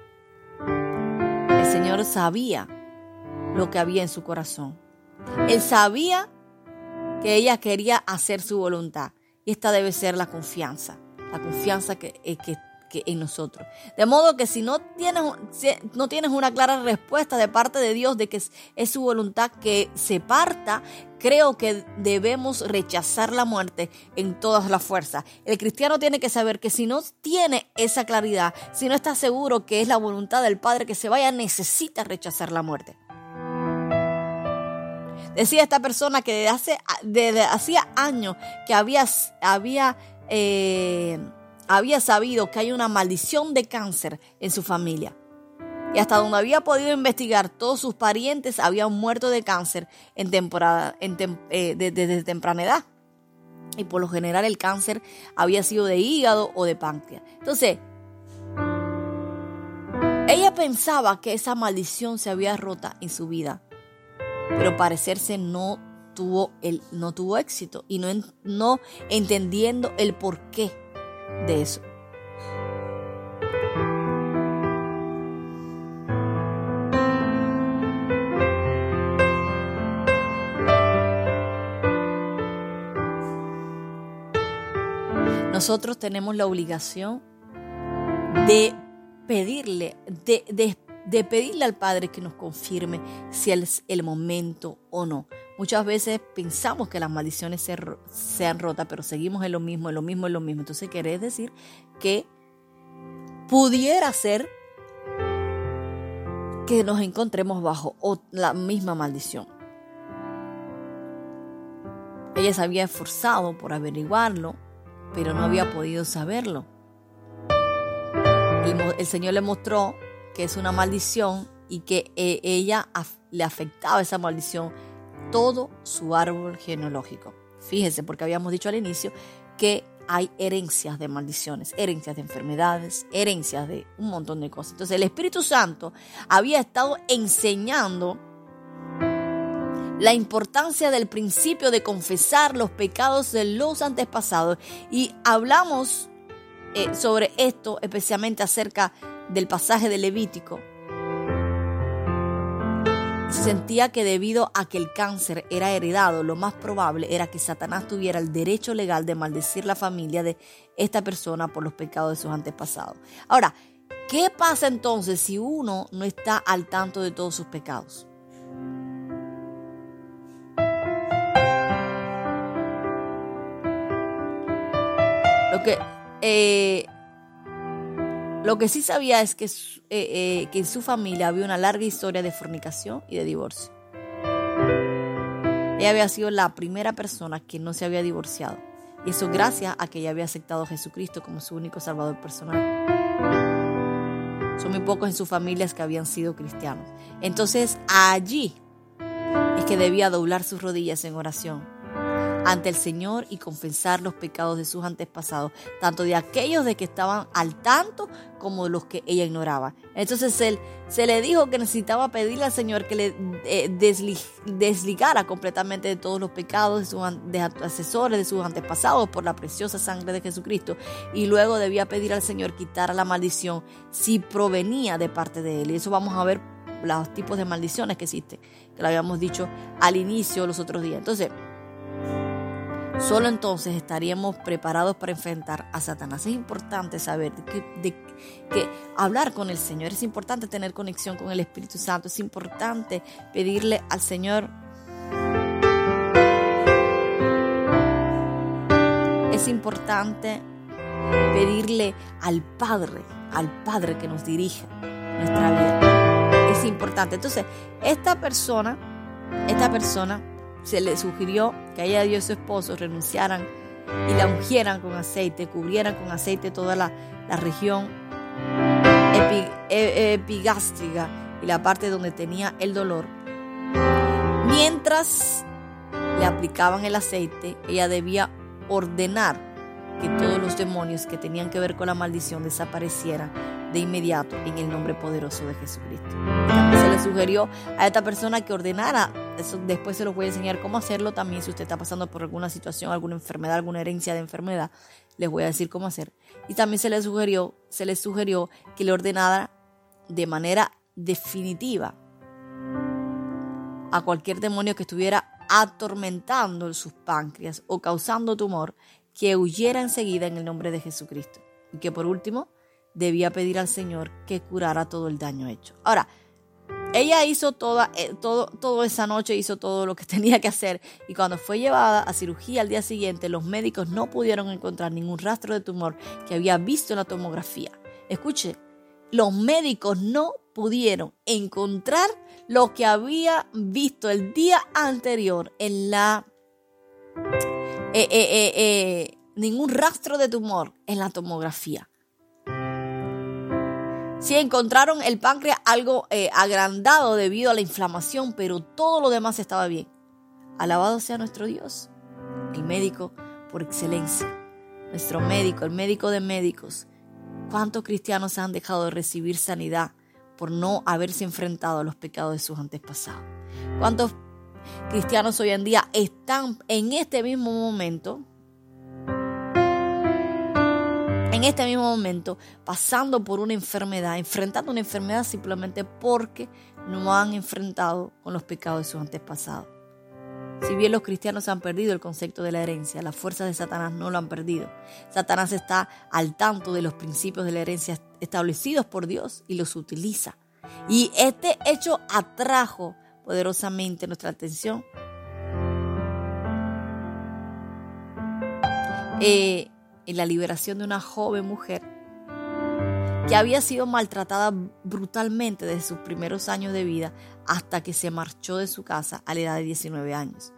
El Señor sabía lo que había en su corazón. Él sabía que ella quería hacer su voluntad. Y esta debe ser la confianza, la confianza que, eh, que, en nosotros. De modo que si no tienes, no tienes una clara respuesta de parte de Dios de que es su voluntad que se parta, creo que debemos rechazar la muerte en todas las fuerzas. El cristiano tiene que saber que si no tiene esa claridad, si no está seguro que es la voluntad del Padre que se vaya, necesita rechazar la muerte. Decía esta persona que desde, hace, hacía años que eh, había sabido que hay una maldición de cáncer en su familia. Y hasta donde había podido investigar, todos sus parientes habían muerto de cáncer en temporada, en eh, desde temprana edad. Y por lo general el cáncer había sido de hígado o de páncreas. Entonces, ella pensaba que esa maldición se había rota en su vida pero parecerse no tuvo, el, no tuvo éxito y no, no entendiendo el porqué de eso. Nosotros tenemos la obligación de pedirle, de, pedirle al Padre que nos confirme si es el momento o no. Muchas veces pensamos que las maldiciones se, han rotas, pero seguimos en lo mismo, en lo mismo, en lo mismo. Entonces quiere decir que pudiera ser que nos encontremos bajo la misma maldición. Ella se había esforzado por averiguarlo, pero no había podido saberlo. el Señor le mostró que es una maldición y que eh, ella le afectaba esa maldición todo su árbol genealógico. Fíjese, porque habíamos dicho al inicio que hay herencias de maldiciones, herencias de enfermedades, herencias de un montón de cosas. Entonces el Espíritu Santo había estado enseñando la importancia del principio de confesar los pecados de los antepasados y hablamos eh, sobre esto, especialmente acerca del pasaje de Levítico, sentía que debido a que el cáncer era heredado, lo más probable era que Satanás tuviera el derecho legal de maldecir la familia de esta persona por los pecados de sus antepasados. Ahora, ¿qué pasa entonces si uno no está al tanto de todos sus pecados? Lo que eh, lo que sí sabía es que, eh, eh, que en su familia había una larga historia de fornicación y de divorcio. Ella había sido la primera persona que no se había divorciado. Y eso gracias a que ella había aceptado a Jesucristo como su único salvador personal. Son muy pocos en sus familias que habían sido cristianos. Entonces allí es que debía doblar sus rodillas en oración. Ante el Señor y confesar los pecados de sus antepasados, tanto de aquellos de que estaban al tanto como de los que ella ignoraba. Entonces él se le dijo que necesitaba pedirle al Señor que le eh, desligara completamente de todos los pecados de sus asesores, de sus antepasados por la preciosa sangre de Jesucristo. Y luego debía pedir al Señor quitar la maldición si provenía de parte de él. Y eso vamos a ver los tipos de maldiciones que existen, que lo habíamos dicho al inicio los otros días. Entonces, Solo entonces estaríamos preparados para enfrentar a Satanás. Es importante saber que, hablar con el Señor, es importante tener conexión con el Espíritu Santo, es importante pedirle al Señor. Es importante pedirle al Padre, al Padre que nos dirija nuestra vida. Es importante. Entonces, esta persona, esta persona se le sugirió que ella y su esposo renunciaran y la ungieran con aceite, cubrieran con aceite toda la, región e, epigástrica y la parte donde tenía el dolor. Mientras le aplicaban el aceite, ella debía ordenar que todos los demonios que tenían que ver con la maldición desaparecieran de inmediato en el nombre poderoso de Jesucristo. Sugirió a esta persona que ordenara, eso después se los voy a enseñar cómo hacerlo también si usted está pasando por alguna situación, alguna enfermedad, alguna herencia de enfermedad, les voy a decir cómo hacer. Y también se le sugirió, se le sugirió que le ordenara de manera definitiva a cualquier demonio que estuviera atormentando sus páncreas o causando tumor, que huyera enseguida en el nombre de Jesucristo. Y que por último, debía pedir al Señor que curara todo el daño hecho. Ahora, ella hizo toda, eh, todo, todo esa noche, hizo todo lo que tenía que hacer y cuando fue llevada a cirugía al día siguiente, los médicos no pudieron encontrar ningún rastro de tumor que había visto en la tomografía. Escuche, los médicos no pudieron encontrar lo que había visto el día anterior en la... Eh, eh, ningún rastro de tumor en la tomografía. Sí encontraron el páncreas algo eh, agrandado debido a la inflamación, pero todo lo demás estaba bien. Alabado sea nuestro Dios, el médico por excelencia, nuestro médico, el médico de médicos. ¿Cuántos cristianos han dejado de recibir sanidad por no haberse enfrentado a los pecados de sus antepasados? ¿Cuántos cristianos hoy en día están en este mismo momento en este mismo momento pasando por una enfermedad, enfrentando una enfermedad simplemente porque no han enfrentado con los pecados de sus antepasados. Si bien los cristianos han perdido el concepto de la herencia, las fuerzas de Satanás no lo han perdido. Satanás está al tanto de los principios de la herencia establecidos por Dios y los utiliza. Y este hecho atrajo poderosamente nuestra atención. Eh, en la liberación de una joven mujer que había sido maltratada brutalmente desde sus primeros años de vida hasta que se marchó de su casa a la edad de 19 años.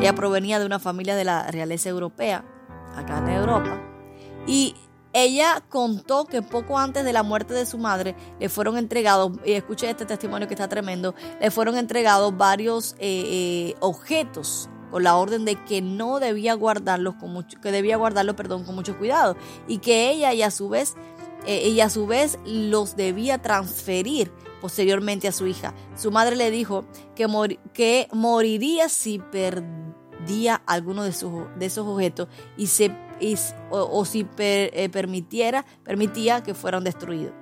Ella provenía de una familia de la realeza europea, acá en Europa, y ella contó que poco antes de la muerte de su madre le fueron entregados, y escuche este testimonio que está tremendo, le fueron entregados varios eh, eh, objetos con la orden de que no debía guardarlos con mucho, que debía guardarlos, perdón, con mucho cuidado y que ella y a su vez eh, a su vez los debía transferir posteriormente a su hija. Su madre le dijo que, que moriría si perdía alguno de, sus, de esos objetos y se, o, si eh, permitiera, permitía que fueran destruidos.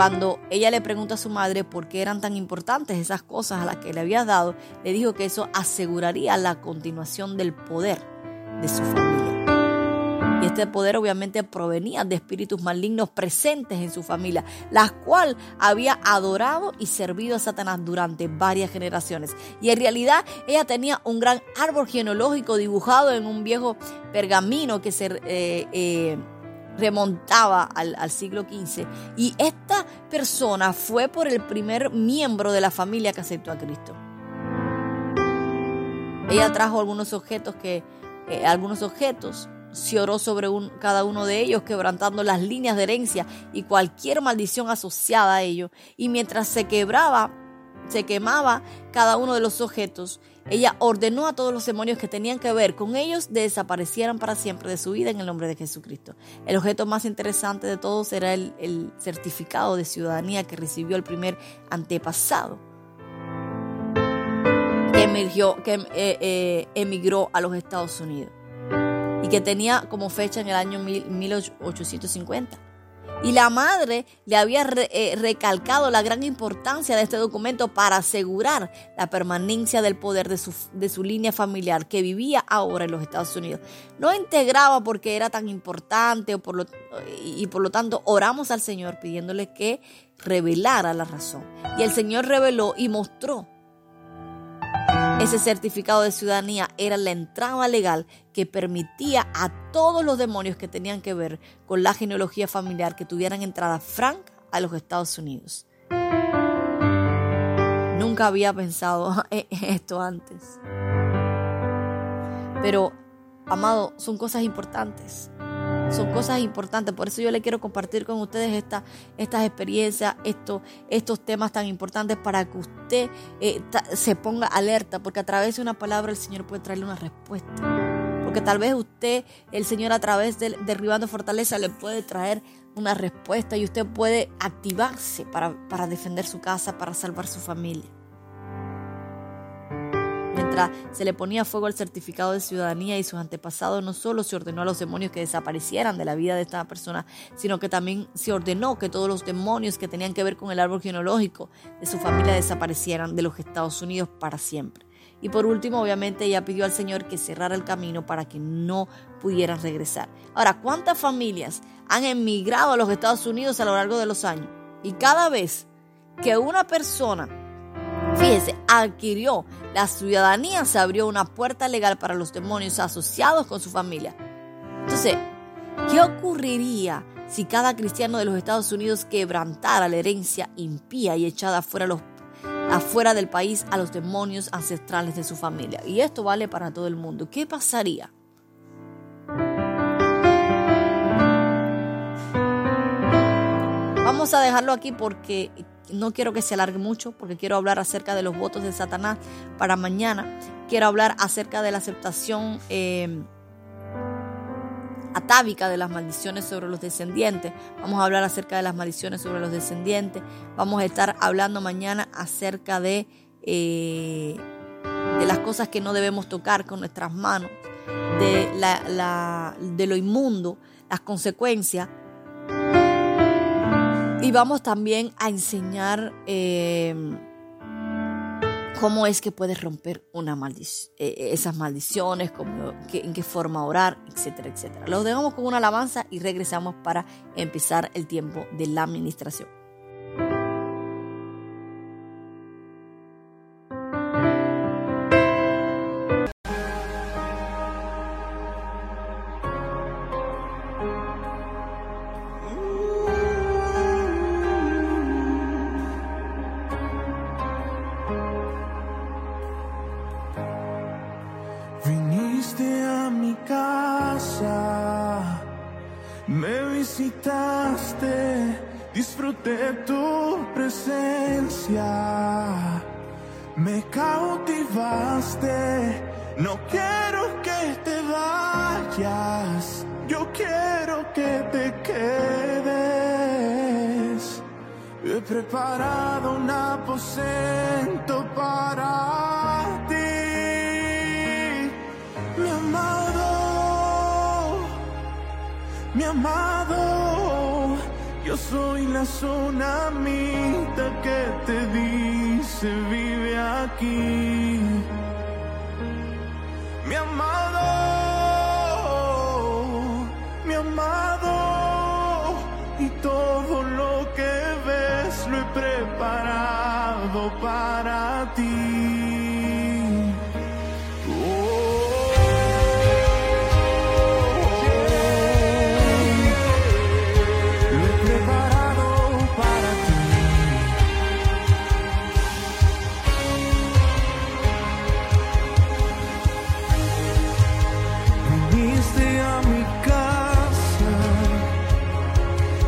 Cuando ella le pregunta a su madre por qué eran tan importantes esas cosas a las que le había dado, le dijo que eso aseguraría la continuación del poder de su familia. Y este poder obviamente provenía de espíritus malignos presentes en su familia, las cuales había adorado y servido a Satanás durante varias generaciones. Y en realidad ella tenía un gran árbol genealógico dibujado en un viejo pergamino que se... Eh, eh, remontaba al, siglo XV. Y esta persona fue por el primer miembro de la familia que aceptó a Cristo. Ella trajo algunos objetos que, eh, algunos objetos, se oró sobre cada uno de ellos, quebrantando las líneas de herencia y cualquier maldición asociada a ello. Y mientras se quebraba se quemaba cada uno de los objetos, ella ordenó a todos los demonios que tenían que ver con ellos desaparecieran para siempre de su vida en el nombre de Jesucristo. El objeto más interesante de todos era el, certificado de ciudadanía que recibió el primer antepasado que, emergió, que eh, eh, emigró a los Estados Unidos y que tenía como fecha en el año 1850. Y la madre le había eh, recalcado la gran importancia de este documento para asegurar la permanencia del poder de su, de su línea familiar que vivía ahora en los Estados Unidos. No integraba porque era tan importante o por lo, y por lo tanto oramos al Señor pidiéndole que revelara la razón. Y el Señor reveló y mostró ese certificado de ciudadanía era la entrada legal que permitía a todos los demonios que tenían que ver con la genealogía familiar que tuvieran entrada franca a los Estados Unidos. Nunca había pensado en esto antes. Pero, amado, son cosas importantes son cosas importantes. Por eso yo le quiero compartir con ustedes esta, estas experiencias, estos, estos temas tan importantes para que usted eh, se ponga alerta, porque a través de una palabra el Señor puede traerle una respuesta. Porque tal vez usted, el Señor a través de Derribando Fortaleza, le puede traer una respuesta y usted puede activarse para, para defender su casa, para salvar su familia se le ponía fuego al certificado de ciudadanía y sus antepasados, no solo se ordenó a los demonios que desaparecieran de la vida de esta persona, sino que también se ordenó que todos los demonios que tenían que ver con el árbol genealógico de su familia desaparecieran de los Estados Unidos para siempre. Y por último, obviamente, ella pidió al Señor que cerrara el camino para que no pudieran regresar. Ahora, ¿cuántas familias han emigrado a los Estados Unidos a lo largo de los años? Y cada vez que una persona Fíjese, adquirió la ciudadanía, se abrió una puerta legal para los demonios asociados con su familia. Entonces, ¿qué ocurriría si cada cristiano de los Estados Unidos quebrantara la herencia impía y echada afuera, los, afuera del país a los demonios ancestrales de su familia? Y esto vale para todo el mundo. ¿Qué pasaría? Vamos a dejarlo aquí porque no quiero que se alargue mucho porque quiero hablar acerca de los votos de Satanás para mañana. Quiero hablar acerca de la aceptación eh, atávica de las maldiciones sobre los descendientes. Vamos a hablar acerca de las maldiciones sobre los descendientes. Vamos a estar hablando mañana acerca de, eh, de las cosas que no debemos tocar con nuestras manos, de, la, de lo inmundo, las consecuencias y vamos también a enseñar eh, cómo es que puedes romper una eh, esas maldiciones, en qué forma orar, etcétera, etcétera. Los dejamos con una alabanza y regresamos para empezar el tiempo de la administración.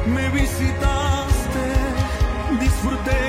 Me visitaste, disfruté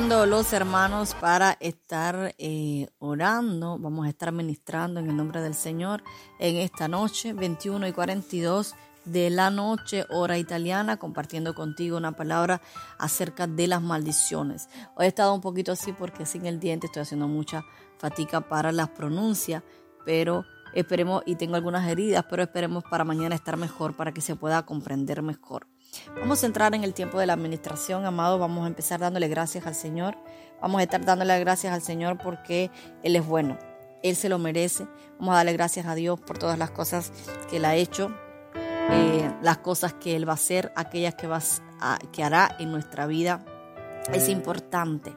los hermanos para estar eh, orando. Vamos a estar ministrando en el nombre del Señor en esta noche, 21 y 42 de la noche, hora italiana, compartiendo contigo una palabra acerca de las maldiciones. Hoy he estado un poquito así porque sin el diente estoy haciendo mucha fatiga para las pronuncias, pero esperemos, y tengo algunas heridas, pero esperemos para mañana estar mejor, para que se pueda comprender mejor. Vamos a entrar en el tiempo de la administración, amado. Vamos a empezar dándole gracias al Señor. Vamos a estar dándole gracias al Señor porque Él es bueno. Él se lo merece. Vamos a darle gracias a Dios por todas las cosas que Él ha hecho, eh, las cosas que Él va a hacer, aquellas que, va a- que hará en nuestra vida. Es importante.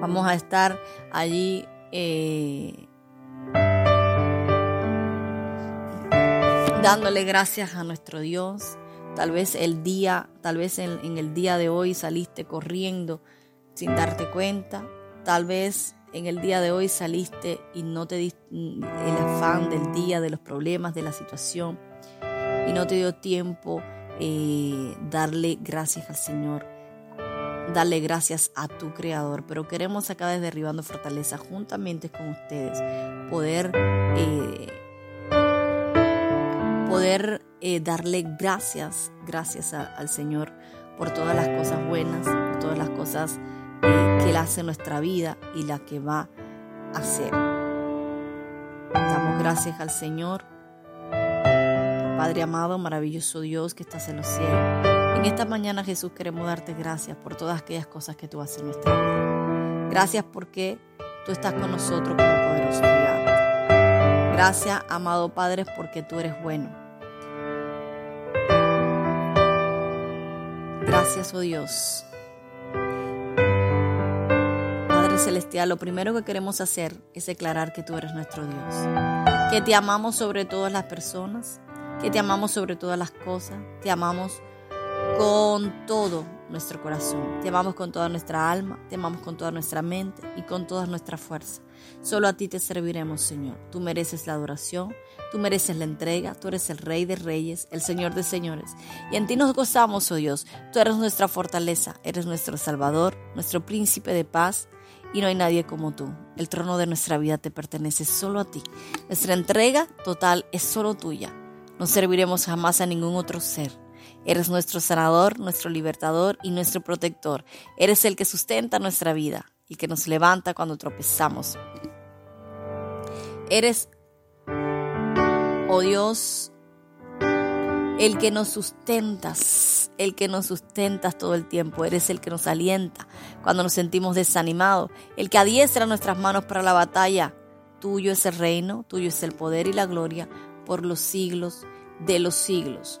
Vamos a estar allí eh, dándole gracias a nuestro Dios. Tal vez el día, tal vez en, el día de hoy saliste corriendo sin darte cuenta. Tal vez en el día de hoy saliste y no te diste el afán del día, de los problemas, de la situación y no te dio tiempo eh, darle gracias al Señor, darle gracias a tu Creador. Pero queremos acá desde Derribando Fortaleza, juntamente con ustedes, poder, eh, poder eh, darle gracias, gracias al Señor por todas las cosas buenas, por todas las cosas eh, que Él hace en nuestra vida y la que va a hacer. Damos gracias al Señor. Padre amado, maravilloso Dios que estás en los cielos. Esta mañana, Jesús, queremos darte gracias por todas aquellas cosas que tú haces en nuestra vida. Gracias porque tú estás con nosotros como poderoso gigante. Gracias, amado Padre, porque tú eres bueno. Gracias, oh Dios. Padre Celestial, lo primero que queremos hacer es declarar que tú eres nuestro Dios, que te amamos sobre todas las personas, que te amamos sobre todas las cosas, te amamos con todo nuestro corazón, te amamos con toda nuestra alma, te amamos con toda nuestra mente y con toda nuestra fuerza. Solo a ti te serviremos, Señor. Tú mereces la adoración, tú mereces la entrega, tú eres el Rey de Reyes, el Señor de Señores. Y en ti nos gozamos, oh Dios. Tú eres nuestra fortaleza, eres nuestro Salvador, nuestro príncipe de paz, y no hay nadie como tú. El trono de nuestra vida te pertenece solo a ti. Nuestra entrega total es solo tuya. No serviremos jamás a ningún otro ser. Eres nuestro sanador, nuestro libertador y nuestro protector. Eres el que sustenta nuestra vida y que nos levanta cuando tropezamos. Eres, oh Dios, el que nos sustentas, el que nos sustentas todo el tiempo, eres el que nos alienta cuando nos sentimos desanimados, el que adiestra nuestras manos para la batalla. Tuyo es el reino, tuyo es el poder y la gloria por los siglos de los siglos.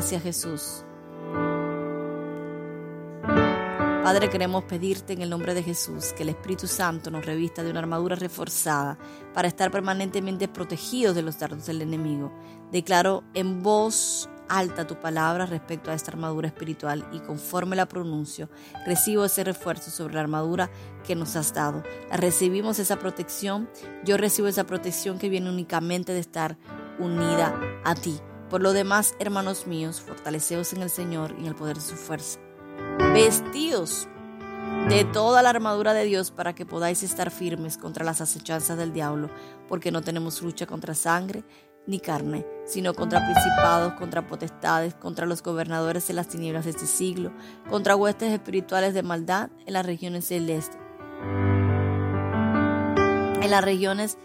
Gracias Jesús. Padre, queremos pedirte en el nombre de Jesús que el Espíritu Santo nos revista de una armadura reforzada para estar permanentemente protegidos de los dardos del enemigo. Declaro en voz alta tu palabra respecto a esta armadura espiritual y conforme la pronuncio, recibo ese refuerzo sobre la armadura que nos has dado. Recibimos esa protección, yo recibo esa protección que viene únicamente de estar unida a ti. Por lo demás, hermanos míos, fortaleceos en el Señor y en el poder de su fuerza. Vestidos de toda la armadura de Dios para que podáis estar firmes contra las acechanzas del diablo, porque no tenemos lucha contra sangre ni carne, sino contra principados, contra potestades, contra los gobernadores de las tinieblas de este siglo, contra huestes espirituales de maldad en las regiones celestes. En las regiones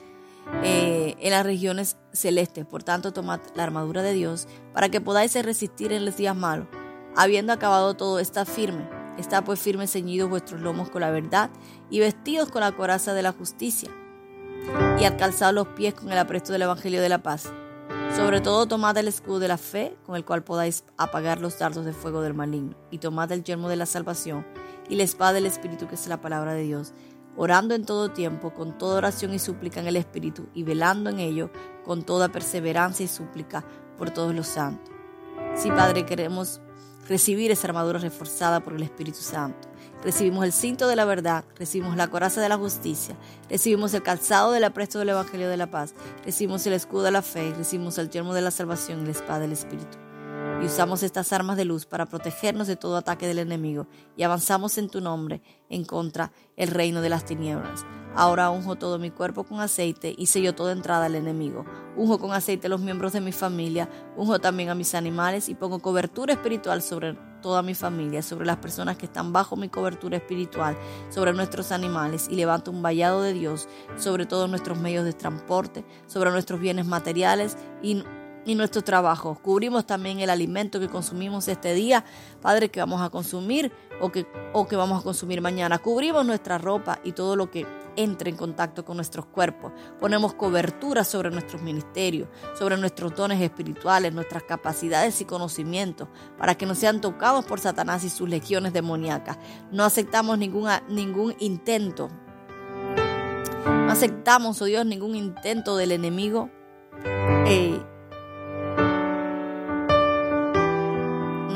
eh, en las regiones celestes. Por tanto, tomad la armadura de Dios para que podáis resistir en los días malos. Habiendo acabado todo, está firme. Está pues firme ceñidos vuestros lomos con la verdad y vestidos con la coraza de la justicia y alcanzado los pies con el apresto del Evangelio de la paz. Sobre todo tomad el escudo de la fe, con el cual podáis apagar los dardos de fuego del maligno, y tomad el yermo de la salvación y la espada del Espíritu, que es la palabra de Dios, orando en todo tiempo, con toda oración y súplica en el Espíritu, y velando en ello con toda perseverancia y súplica por todos los santos. Sí, Padre, queremos recibir esa armadura reforzada por el Espíritu Santo. Recibimos el cinto de la verdad, recibimos la coraza de la justicia, recibimos el calzado del apresto del Evangelio de la paz, recibimos el escudo de la fe, recibimos el yermo de la salvación y la espada del Espíritu. Y usamos estas armas de luz para protegernos de todo ataque del enemigo y avanzamos en tu nombre en contra el reino de las tinieblas. Ahora unjo todo mi cuerpo con aceite y sello toda entrada al enemigo. Unjo con aceite los miembros de mi familia, unjo también a mis animales y pongo cobertura espiritual sobre toda mi familia, sobre las personas que están bajo mi cobertura espiritual, sobre nuestros animales y levanto un vallado de Dios sobre todos nuestros medios de transporte, sobre nuestros bienes materiales y y nuestros trabajos. Cubrimos también el alimento que consumimos este día, Padre, que vamos a consumir o que, o que vamos a consumir mañana. Cubrimos nuestra ropa y todo lo que entre en contacto con nuestros cuerpos. Ponemos cobertura sobre nuestros ministerios, sobre nuestros dones espirituales, nuestras capacidades y conocimientos, para que no sean tocados por Satanás y sus legiones demoníacas. No aceptamos ninguna, ningún intento. No aceptamos, oh Dios, ningún intento del enemigo. Eh,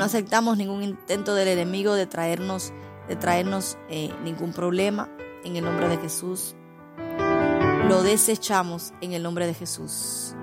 No aceptamos ningún intento del enemigo de traernos, de traernos eh, ningún problema en el nombre de Jesús. Lo desechamos en el nombre de Jesús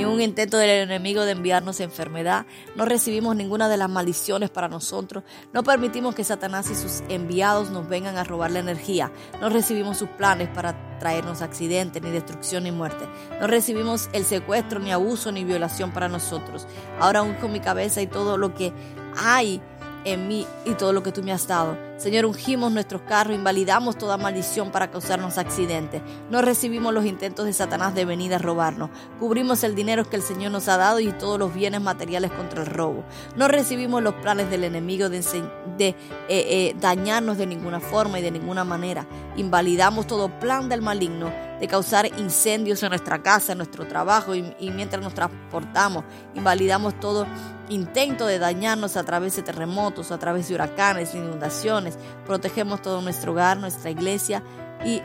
ningún intento del enemigo de enviarnos enfermedad, no recibimos ninguna de las maldiciones para nosotros, no permitimos que Satanás y sus enviados nos vengan a robar la energía, no recibimos sus planes para traernos accidentes, ni destrucción, ni muerte, no recibimos el secuestro, ni abuso, ni violación para nosotros. Ahora unjo mi cabeza y todo lo que hay en mí y todo lo que tú me has dado. Señor, ungimos nuestros carros, invalidamos toda maldición para causarnos accidentes. No recibimos los intentos de Satanás de venir a robarnos. Cubrimos el dinero que el Señor nos ha dado y todos los bienes materiales contra el robo. No recibimos los planes del enemigo de, eh, eh, dañarnos de ninguna forma y de ninguna manera. Invalidamos todo plan del maligno de causar incendios en nuestra casa, en nuestro trabajo y mientras nos transportamos. Invalidamos todo intento de dañarnos a través de terremotos, a través de huracanes, inundaciones. Protegemos todo nuestro hogar, nuestra iglesia y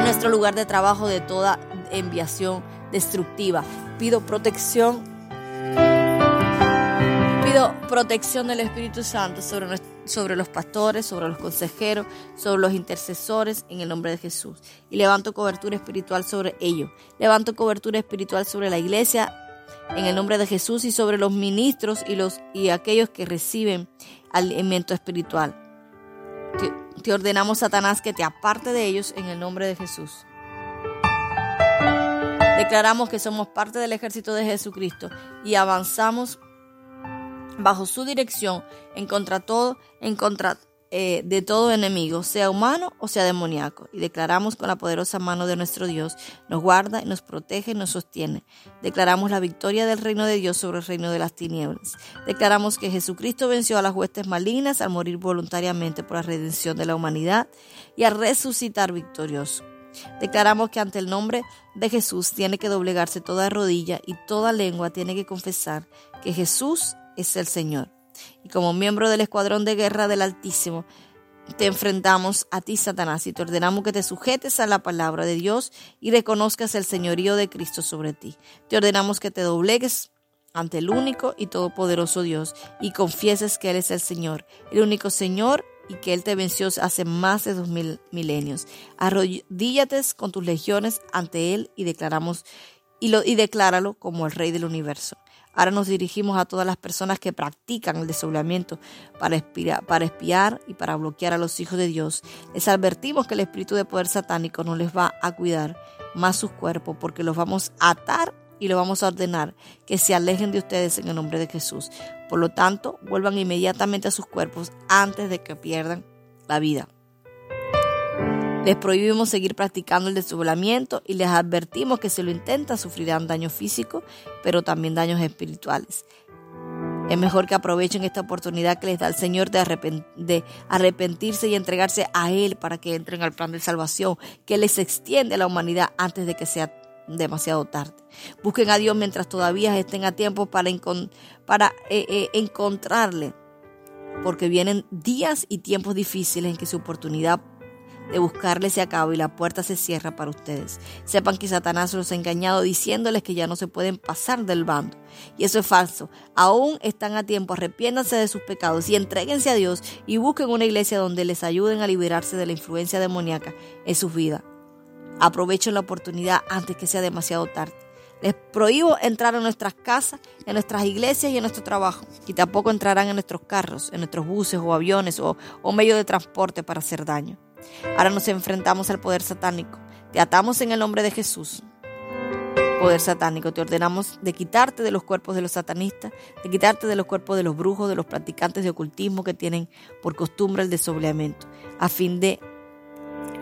nuestro lugar de trabajo de toda enviación destructiva. Pido protección. Pido protección del Espíritu Santo sobre, sobre los pastores, sobre los consejeros, sobre los intercesores, en el nombre de Jesús. Y levanto cobertura espiritual sobre ellos. Levanto cobertura espiritual sobre la iglesia, en el nombre de Jesús y sobre los ministros y, los, y aquellos que reciben alimento espiritual. Te, ordenamos, Satanás, que te aparte de ellos en el nombre de Jesús. Declaramos que somos parte del ejército de Jesucristo y avanzamos bajo su dirección en contra todo, en contra eh, de todo enemigo, sea humano o sea demoníaco. Y declaramos con la poderosa mano de nuestro Dios, nos guarda y nos protege y nos sostiene. Declaramos la victoria del reino de Dios sobre el reino de las tinieblas. Declaramos que Jesucristo venció a las huestes malignas al morir voluntariamente por la redención de la humanidad y a resucitar victorioso. Declaramos que ante el nombre de Jesús tiene que doblegarse toda rodilla y toda lengua tiene que confesar que Jesús es el Señor y como miembro del escuadrón de guerra del Altísimo, te enfrentamos a ti, Satanás, y te ordenamos que te sujetes a la palabra de Dios y reconozcas el señorío de Cristo sobre ti. Te ordenamos que te doblegues ante el único y todopoderoso Dios y confieses que Él es el Señor, el único Señor y que Él te venció hace más de dos mil milenios. Arrodíllate con tus legiones ante Él y declaramos y, lo, y decláralo como el Rey del universo. Ahora nos dirigimos a todas las personas que practican el desoblamiento para espiar, para espiar y para bloquear a los hijos de Dios. Les advertimos que el espíritu de poder satánico no les va a cuidar más sus cuerpos porque los vamos a atar y los vamos a ordenar que se alejen de ustedes en el nombre de Jesús. Por lo tanto, vuelvan inmediatamente a sus cuerpos antes de que pierdan la vida. Les prohibimos seguir practicando el desdoblamiento y les advertimos que si lo intentan sufrirán daños físicos, pero también daños espirituales. Es mejor que aprovechen esta oportunidad que les da el Señor de, arrepentirse y entregarse a Él para que entren al plan de salvación que les extiende a la humanidad antes de que sea demasiado tarde. Busquen a Dios mientras todavía estén a tiempo para, para eh, eh, encontrarle, porque vienen días y tiempos difíciles en que su oportunidad de buscarle se acaba y la puerta se cierra para ustedes. Sepan que Satanás los ha engañado diciéndoles que ya no se pueden pasar del bando. Y eso es falso. Aún están a tiempo. Arrepiéndanse de sus pecados y entréguense a Dios y busquen una iglesia donde les ayuden a liberarse de la influencia demoníaca en sus vidas. Aprovechen la oportunidad antes que sea demasiado tarde. Les prohíbo entrar en nuestras casas, en nuestras iglesias y en nuestro trabajo. Y tampoco entrarán en nuestros carros, en nuestros buses o aviones o, o medios de transporte para hacer daño. Ahora nos enfrentamos al poder satánico. Te atamos en el nombre de Jesús. Poder satánico, te ordenamos de quitarte de los cuerpos de los satanistas, de quitarte de los cuerpos de los brujos, de los practicantes de ocultismo que tienen por costumbre el desobleamiento, a fin de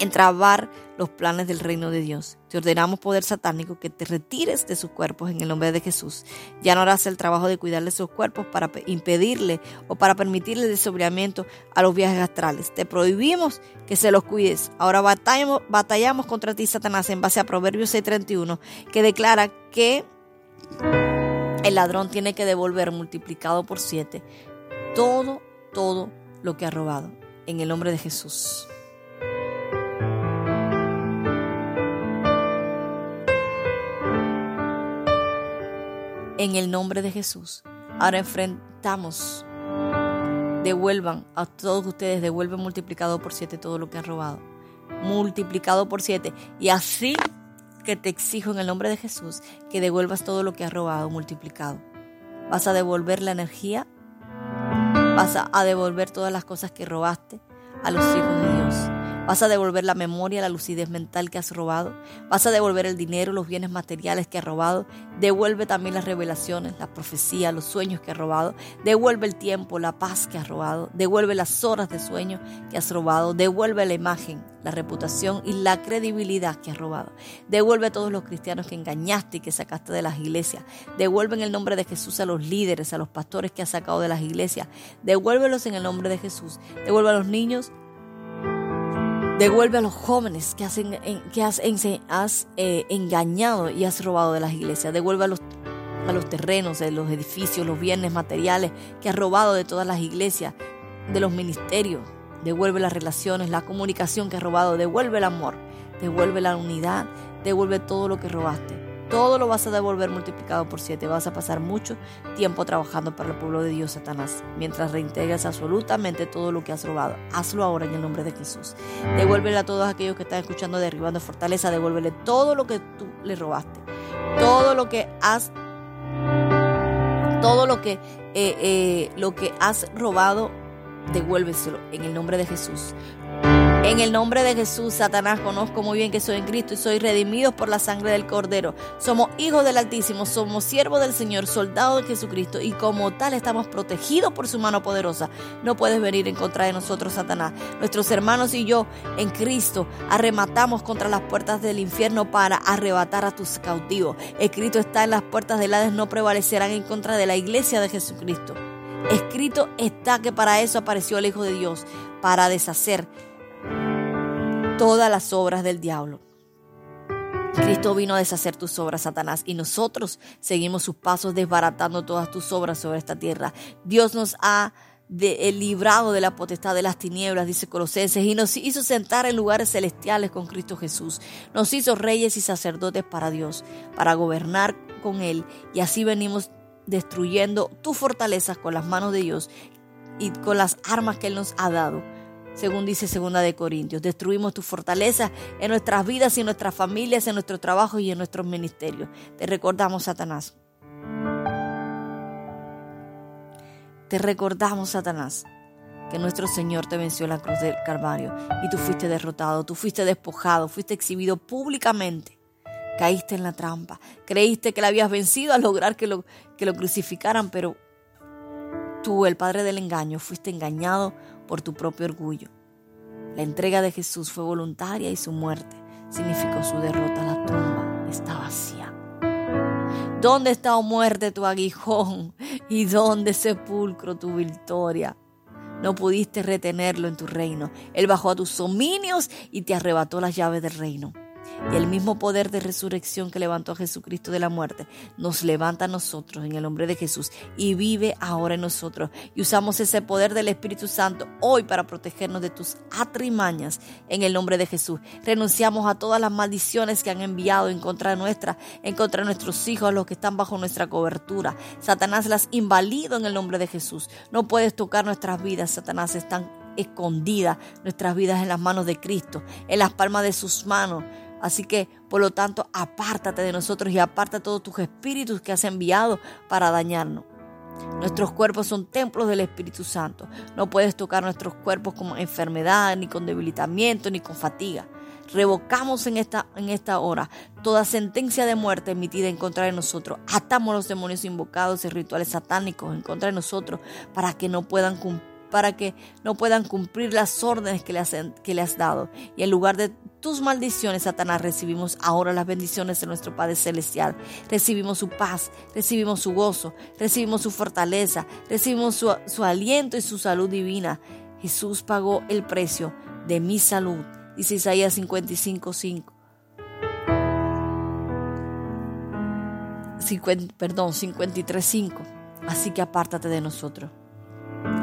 entrabar los planes del reino de Dios. Te ordenamos, poder satánico, que te retires de sus cuerpos en el nombre de Jesús. Ya no harás el trabajo de cuidarle sus cuerpos para impedirle o para permitirle el desobriamiento a los viajes astrales. Te prohibimos que se los cuides. Ahora batallamos, batallamos contra ti, Satanás, en base a Proverbios 6:31, que declara que el ladrón tiene que devolver multiplicado por siete todo, todo lo que ha robado. En el nombre de Jesús. En el nombre de Jesús. Ahora enfrentamos, devuelvan a todos ustedes, devuelven multiplicado por siete todo lo que han robado. Multiplicado por siete. Y así que te exijo en el nombre de Jesús que devuelvas todo lo que has robado multiplicado. Vas a devolver la energía, vas a devolver todas las cosas que robaste a los hijos de Dios. Vas a devolver la memoria, la lucidez mental que has robado. Vas a devolver el dinero, los bienes materiales que has robado. Devuelve también las revelaciones, las profecías, los sueños que has robado. Devuelve el tiempo, la paz que has robado. Devuelve las horas de sueño que has robado. Devuelve la imagen, la reputación y la credibilidad que has robado. Devuelve a todos los cristianos que engañaste y que sacaste de las iglesias. Devuelve en el nombre de Jesús a los líderes, a los pastores que has sacado de las iglesias. Devuélvelos en el nombre de Jesús. Devuelve a los niños Devuelve a los jóvenes que, has, eh, engañado y has robado de las iglesias. Devuelve a los, a los terrenos, de los edificios, los bienes materiales que has robado de todas las iglesias, de los ministerios. Devuelve las relaciones, la comunicación que has robado. Devuelve el amor. Devuelve la unidad. Devuelve todo lo que robaste. Todo lo vas a devolver multiplicado por siete. Vas a pasar mucho tiempo trabajando para el pueblo de Dios, Satanás, mientras reintegras absolutamente todo lo que has robado. Hazlo ahora en el nombre de Jesús. Devuélvele a todos aquellos que están escuchando Derribando Fortaleza, devuélvele todo lo que tú le robaste. Todo lo que has todo lo que, eh, eh, lo que has robado, devuélveselo en el nombre de Jesús. En el nombre de Jesús, Satanás, conozco muy bien que soy en Cristo y soy redimidos por la sangre del Cordero. Somos hijos del Altísimo, somos siervos del Señor, soldados de Jesucristo y como tal estamos protegidos por su mano poderosa. No puedes venir en contra de nosotros, Satanás. Nuestros hermanos y yo en Cristo arrematamos contra las puertas del infierno para arrebatar a tus cautivos. Escrito está en las puertas del Hades no prevalecerán en contra de la iglesia de Jesucristo. Escrito está que para eso apareció el Hijo de Dios, para deshacer todas las obras del diablo. Cristo vino a deshacer tus obras, Satanás, y nosotros seguimos sus pasos desbaratando todas tus obras sobre esta tierra. Dios nos ha eh, librado de la potestad de las tinieblas, dice Colosenses, y nos hizo sentar en lugares celestiales con Cristo Jesús. Nos hizo reyes y sacerdotes para Dios, para gobernar con Él, y así venimos destruyendo tus fortalezas con las manos de Dios y con las armas que Él nos ha dado según dice Segunda de Corintios. Destruimos tu fortaleza en nuestras vidas y en nuestras familias, en nuestro trabajo y en nuestros ministerios. Te recordamos, Satanás. te recordamos, Satanás, que nuestro Señor te venció en la cruz del Calvario y tú fuiste derrotado, tú fuiste despojado, fuiste exhibido públicamente. Caíste en la trampa, creíste que la habías vencido al lograr que lo, que lo crucificaran, pero tú, el padre del engaño, fuiste engañado por tu propio orgullo. La entrega de Jesús fue voluntaria y su muerte significó su derrota. La tumba está vacía. ¿Dónde está, oh muerte, tu aguijón? ¿Y dónde, sepulcro, tu victoria? No pudiste retenerlo en tu reino. Él bajó a tus dominios y te arrebató las llaves del reino. Y el mismo poder de resurrección que levantó a Jesucristo de la muerte nos levanta a nosotros en el nombre de Jesús y vive ahora en nosotros. Y usamos ese poder del Espíritu Santo hoy para protegernos de tus atrimañas en el nombre de Jesús. Renunciamos a todas las maldiciones que han enviado en contra nuestra, en contra de nuestros hijos, los que están bajo nuestra cobertura. Satanás las invalido en el nombre de Jesús. No puedes tocar nuestras vidas, Satanás. Están escondidas nuestras vidas en las manos de Cristo, en las palmas de sus manos. Así que, por lo tanto, apártate de nosotros y aparta todos tus espíritus que has enviado para dañarnos. Nuestros cuerpos son templos del Espíritu Santo. No puedes tocar nuestros cuerpos con enfermedad, ni con debilitamiento, ni con fatiga. Revocamos en esta, en esta hora toda sentencia de muerte emitida en contra de nosotros. Atamos los demonios invocados y rituales satánicos en contra de nosotros para que no puedan cumplir para que no puedan cumplir las órdenes que le, has, que le has dado. Y en lugar de tus maldiciones, Satanás, recibimos ahora las bendiciones de nuestro Padre Celestial. Recibimos su paz, recibimos su gozo, recibimos su fortaleza, recibimos su, aliento y su salud divina. Jesús pagó el precio de mi salud, dice Isaías 55, 5. 50, perdón, 53.5. Así que apártate de nosotros.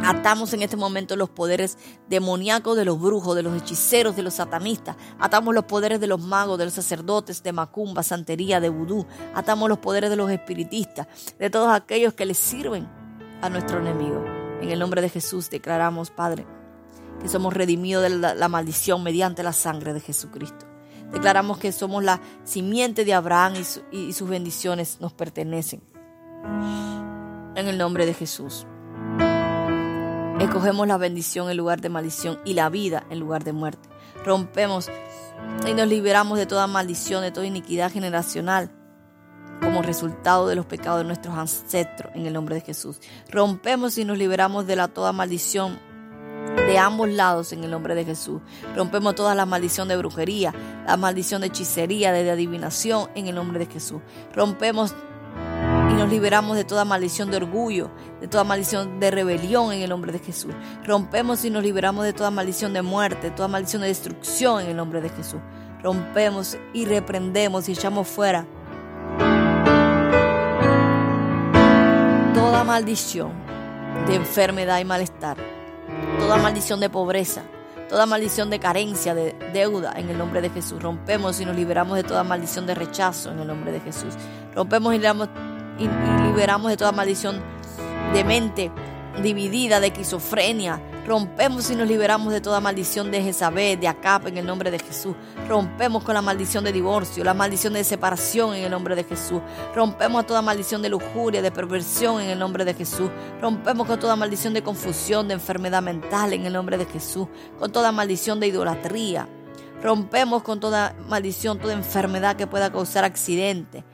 Atamos en este momento los poderes demoníacos de los brujos, de los hechiceros, de los satanistas. Atamos los poderes de los magos, de los sacerdotes, de macumba, santería, de vudú. Atamos los poderes de los espiritistas, de todos aquellos que les sirven a nuestro enemigo. En el nombre de Jesús declaramos, Padre, que somos redimidos de la, maldición mediante la sangre de Jesucristo. Declaramos que somos la simiente de Abraham y sus bendiciones nos pertenecen. En el nombre de Jesús. Escogemos la bendición en lugar de maldición y la vida en lugar de muerte. Rompemos y nos liberamos de toda maldición, de toda iniquidad generacional como resultado de los pecados de nuestros ancestros en el nombre de Jesús. Rompemos y nos liberamos de la toda maldición de ambos lados en el nombre de Jesús. Rompemos toda la maldición de brujería, la maldición de hechicería, de adivinación en el nombre de Jesús. Rompemos liberamos de toda maldición de orgullo, de toda maldición de rebelión en el nombre de Jesús. Rompemos y nos liberamos de toda maldición de muerte, toda maldición de destrucción en el nombre de Jesús. Rompemos y reprendemos y echamos fuera toda maldición de enfermedad y malestar, toda maldición de pobreza, toda maldición de carencia, de deuda, en el nombre de Jesús. Rompemos y nos liberamos de toda maldición de rechazo, en el nombre de Jesús. Rompemos y liberamos, y, liberamos de toda maldición de mente dividida, de esquizofrenia. Rompemos y nos liberamos de toda maldición de Jezabel, de Acap, en el nombre de Jesús. Rompemos con la maldición de divorcio, la maldición de separación en el nombre de Jesús. Rompemos toda maldición de lujuria, de perversión en el nombre de Jesús. Rompemos con toda maldición de confusión, de enfermedad mental en el nombre de Jesús. Con toda maldición de idolatría. Rompemos con toda maldición, toda enfermedad que pueda causar accidente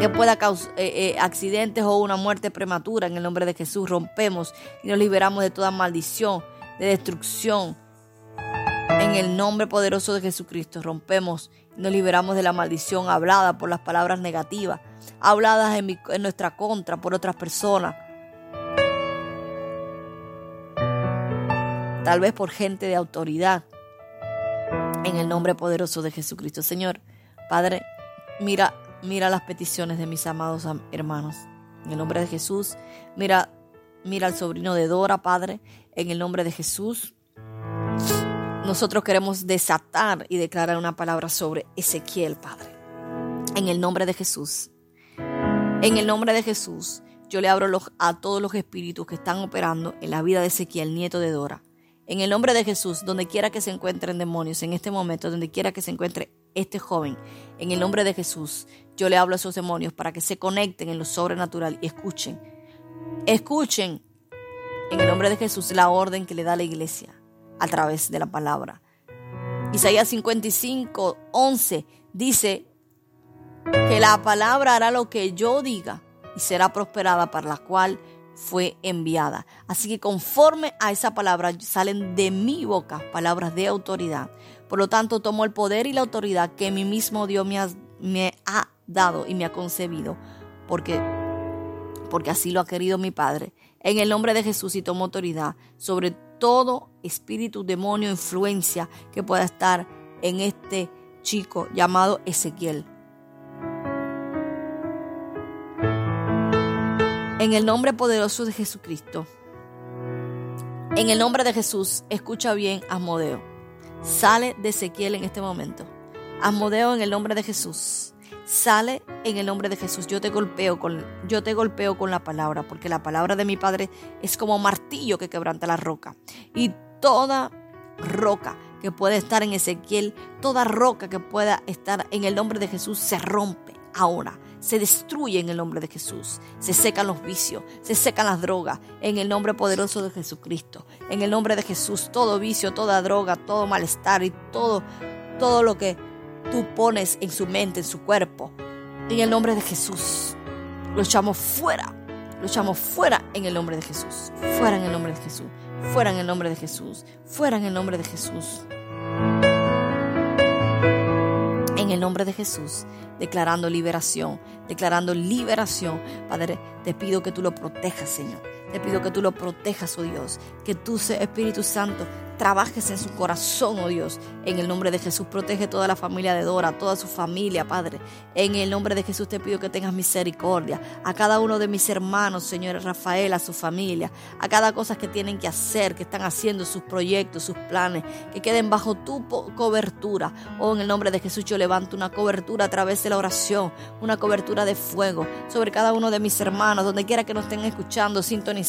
que pueda causar eh, eh, accidentes o una muerte prematura. En el nombre de Jesús rompemos y nos liberamos de toda maldición, de destrucción. En el nombre poderoso de Jesucristo rompemos y nos liberamos de la maldición hablada por las palabras negativas, habladas en, nuestra contra por otras personas. Tal vez por gente de autoridad. En el nombre poderoso de Jesucristo. Señor, Padre, mira Mira las peticiones de mis amados hermanos. En el nombre de Jesús, mira, mira al sobrino de Dora, Padre, en el nombre de Jesús. Nosotros queremos desatar y declarar una palabra sobre Ezequiel, Padre. En el nombre de Jesús. En el nombre de Jesús, yo le abro a todos los espíritus que están operando en la vida de Ezequiel, nieto de Dora. En el nombre de Jesús, donde quiera que se encuentren demonios, en este momento, donde quiera que se encuentre este joven, en el nombre de Jesús, yo le hablo a esos demonios para que se conecten en lo sobrenatural y escuchen Escuchen en el nombre de Jesús la orden que le da la iglesia a través de la palabra. Isaías 55, 11 dice que la palabra hará lo que yo diga y será prosperada para la cual fue enviada. Así que conforme a esa palabra salen de mi boca palabras de autoridad. Por lo tanto, tomo el poder y la autoridad que mi mismo Dios me ha, me ha dado y me ha concebido, porque, porque así lo ha querido mi Padre. En el nombre de Jesús y tomo autoridad sobre todo espíritu, demonio, influencia que pueda estar en este chico llamado Ezequiel. En el nombre poderoso de Jesucristo. En el nombre de Jesús, escucha bien, Asmodeo. Sale de Ezequiel en este momento. Asmodeo en el nombre de Jesús. Sale en el nombre de Jesús. Yo te golpeo con yo te golpeo con la palabra, porque la palabra de mi Padre es como martillo que quebranta la roca. Y toda roca que puede estar en Ezequiel, toda roca que pueda estar en el nombre de Jesús se rompe ahora se destruye en el nombre de Jesús. Se secan los vicios, se secan las drogas en el nombre poderoso de Jesucristo. En el nombre de Jesús, todo vicio, toda droga, todo malestar y todo, todo lo que tú pones en su mente, en su cuerpo, en el nombre de Jesús, lo echamos fuera. Lo echamos fuera en el nombre de Jesús. Fuera en el nombre de Jesús. Fuera en el nombre de Jesús. Fuera en el nombre de Jesús en el nombre de Jesús, declarando liberación, declarando liberación. Padre, te pido que tú lo protejas, Señor. Te pido que tú lo protejas, oh Dios. Que tú, Espíritu Santo, trabajes en su corazón, oh Dios. En el nombre de Jesús, protege toda la familia de Dora, toda su familia, Padre. En el nombre de Jesús te pido que tengas misericordia a cada uno de mis hermanos, Señor Rafael, a su familia, a cada cosa que tienen que hacer, que están haciendo sus proyectos, sus planes, que queden bajo tu cobertura. Oh, en el nombre de Jesús yo levanto una cobertura a través de la oración, una cobertura de fuego sobre cada uno de mis hermanos, donde quiera que nos estén escuchando, sintonizando.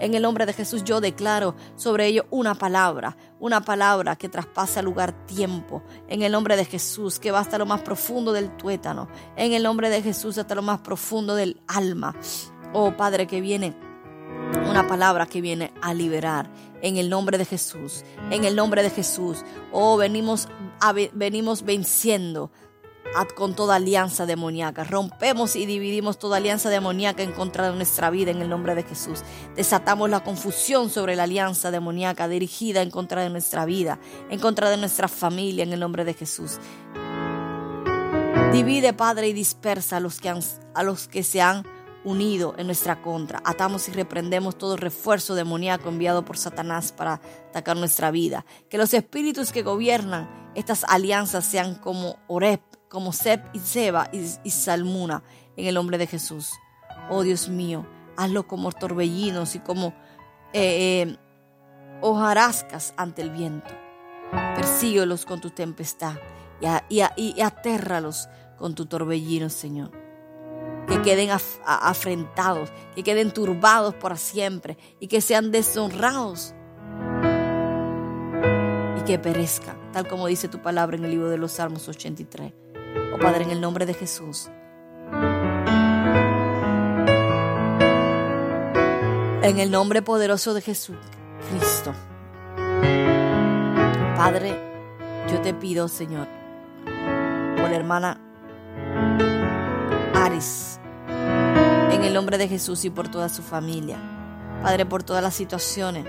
En el nombre de Jesús yo declaro sobre ellos una palabra una palabra que traspasa lugar tiempo, en el nombre de Jesús, que va hasta lo más profundo del tuétano, en el nombre de Jesús hasta lo más profundo del alma. Oh Padre, que viene una palabra que viene a liberar en el nombre de Jesús, en el nombre de Jesús. Oh, venimos, venimos venciendo con toda alianza demoníaca. Rompemos y dividimos toda alianza demoníaca en contra de nuestra vida en el nombre de Jesús. Desatamos la confusión sobre la alianza demoníaca dirigida en contra de nuestra vida, en contra de nuestra familia en el nombre de Jesús. Divide, Padre, y dispersa a los que, a los que se han unido en nuestra contra. Atamos y reprendemos todo refuerzo demoníaco enviado por Satanás para atacar nuestra vida. Que los espíritus que gobiernan estas alianzas sean como Oreb, como Seb y Seba y, Salmuna en el nombre de Jesús. Oh Dios mío, hazlo como torbellinos y como eh, eh, hojarascas ante el viento. Persíguelos con tu tempestad y, y, atérralos con tu torbellino, Señor. Que queden afrentados, que queden turbados para siempre y que sean deshonrados y que perezcan, tal como dice tu palabra en el libro de los Salmos 83. Oh Padre, en el nombre de Jesús. En el nombre poderoso de Jesús, Cristo. Padre, yo te pido, Señor, por la hermana Aris, en el nombre de Jesús y por toda su familia. Padre, por todas las situaciones.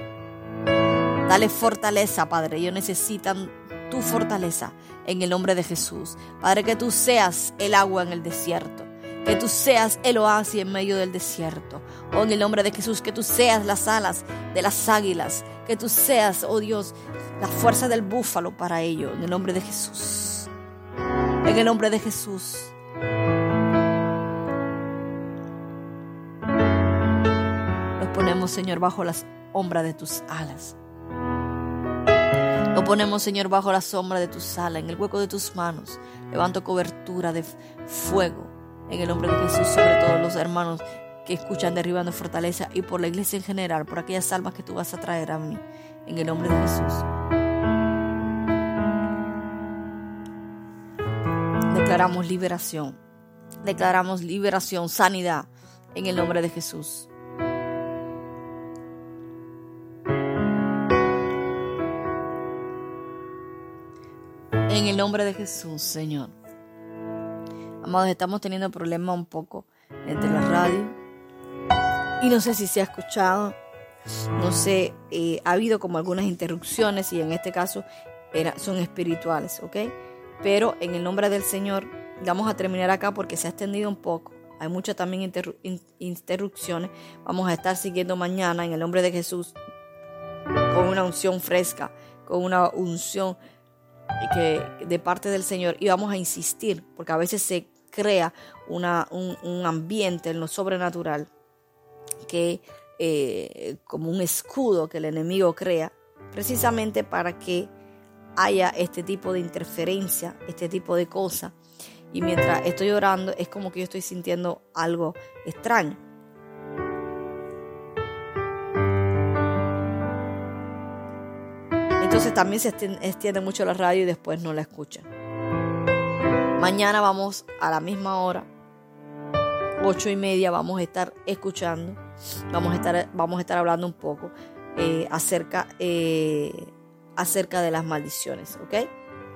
Dale fortaleza, Padre. Ellos necesitan tu fortaleza en el nombre de Jesús. Padre, que tú seas el agua en el desierto. Que tú seas el oasis en medio del desierto. Oh, en el nombre de Jesús, que tú seas las alas de las águilas. Que tú seas, oh Dios, la fuerza del búfalo para ello. En el nombre de Jesús. En el nombre de Jesús. Nos ponemos, Señor, bajo las sombra de tus alas. Lo ponemos, Señor, bajo la sombra de tu sala, en el hueco de tus manos. Levanto cobertura de fuego en el nombre de Jesús sobre todos los hermanos que escuchan derribando fortaleza y por la iglesia en general, por aquellas almas que tú vas a traer a mí, en el nombre de Jesús. Declaramos liberación, declaramos liberación, sanidad, en el nombre de Jesús. En el nombre de Jesús, Señor. Amados, estamos teniendo problemas un poco entre la radio. Y no sé si se ha escuchado. No sé, eh, ha habido como algunas interrupciones y en este caso era, son espirituales, ¿ok? Pero en el nombre del Señor vamos a terminar acá porque se ha extendido un poco. Hay muchas también interrupciones. Vamos a estar siguiendo mañana en el nombre de Jesús con una unción fresca, con una unción que, de parte del Señor. Y vamos a insistir porque a veces se crea una, un, ambiente en lo sobrenatural que eh, como un escudo que el enemigo crea precisamente para que haya este tipo de interferencia, este tipo de cosas y mientras estoy orando es como que yo estoy sintiendo algo extraño. Entonces también se extiende mucho la radio y después no la escuchan. Mañana vamos a la misma hora, ocho y media, vamos a estar escuchando, vamos a estar, vamos a estar hablando un poco eh, acerca, eh, acerca de las maldiciones, ¿ok?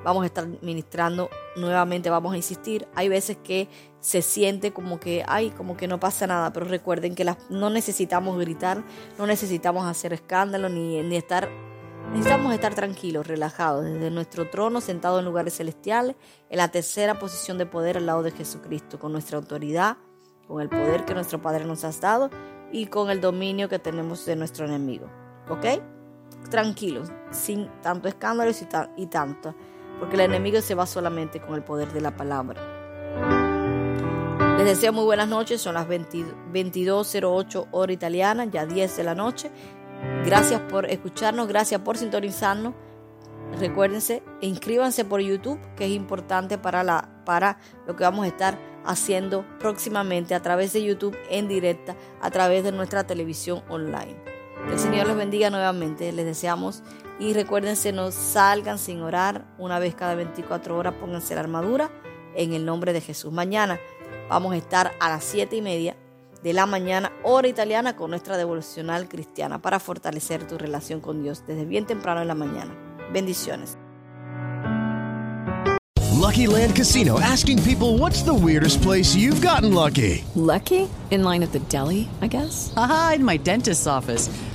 vamos a estar ministrando nuevamente, vamos a insistir. Hay veces que se siente como que, ay, como que no pasa nada, pero recuerden que no necesitamos gritar, no necesitamos hacer escándalo, ni, ni estar, necesitamos estar tranquilos, relajados, desde nuestro trono, sentados en lugares celestiales, en la tercera posición de poder al lado de Jesucristo, con nuestra autoridad, con el poder que nuestro Padre nos ha dado y con el dominio que tenemos de nuestro enemigo. ¿Ok? Tranquilos, sin tanto escándalo y, y tanto porque el enemigo se va solamente con el poder de la palabra. Les deseo muy buenas noches, son las 22.08 hora italiana, ya 10 de la noche. Gracias por escucharnos, gracias por sintonizarnos. Recuérdense, inscríbanse por YouTube, que es importante para, la, para lo que vamos a estar haciendo próximamente a través de YouTube en directa, a través de nuestra televisión online. Que el Señor les bendiga nuevamente. Les deseamos y recuérdense, no salgan sin orar una vez cada 24 horas, pónganse la armadura en el nombre de Jesús. Mañana vamos a estar a las 7 y media de la mañana, hora italiana, con nuestra devocional cristiana para fortalecer tu relación con Dios desde bien temprano en la mañana. Bendiciones. Lucky Land Casino asking people what's the weirdest place you've gotten lucky. Lucky? In line at the deli, I guess. Aha, in my dentist's office.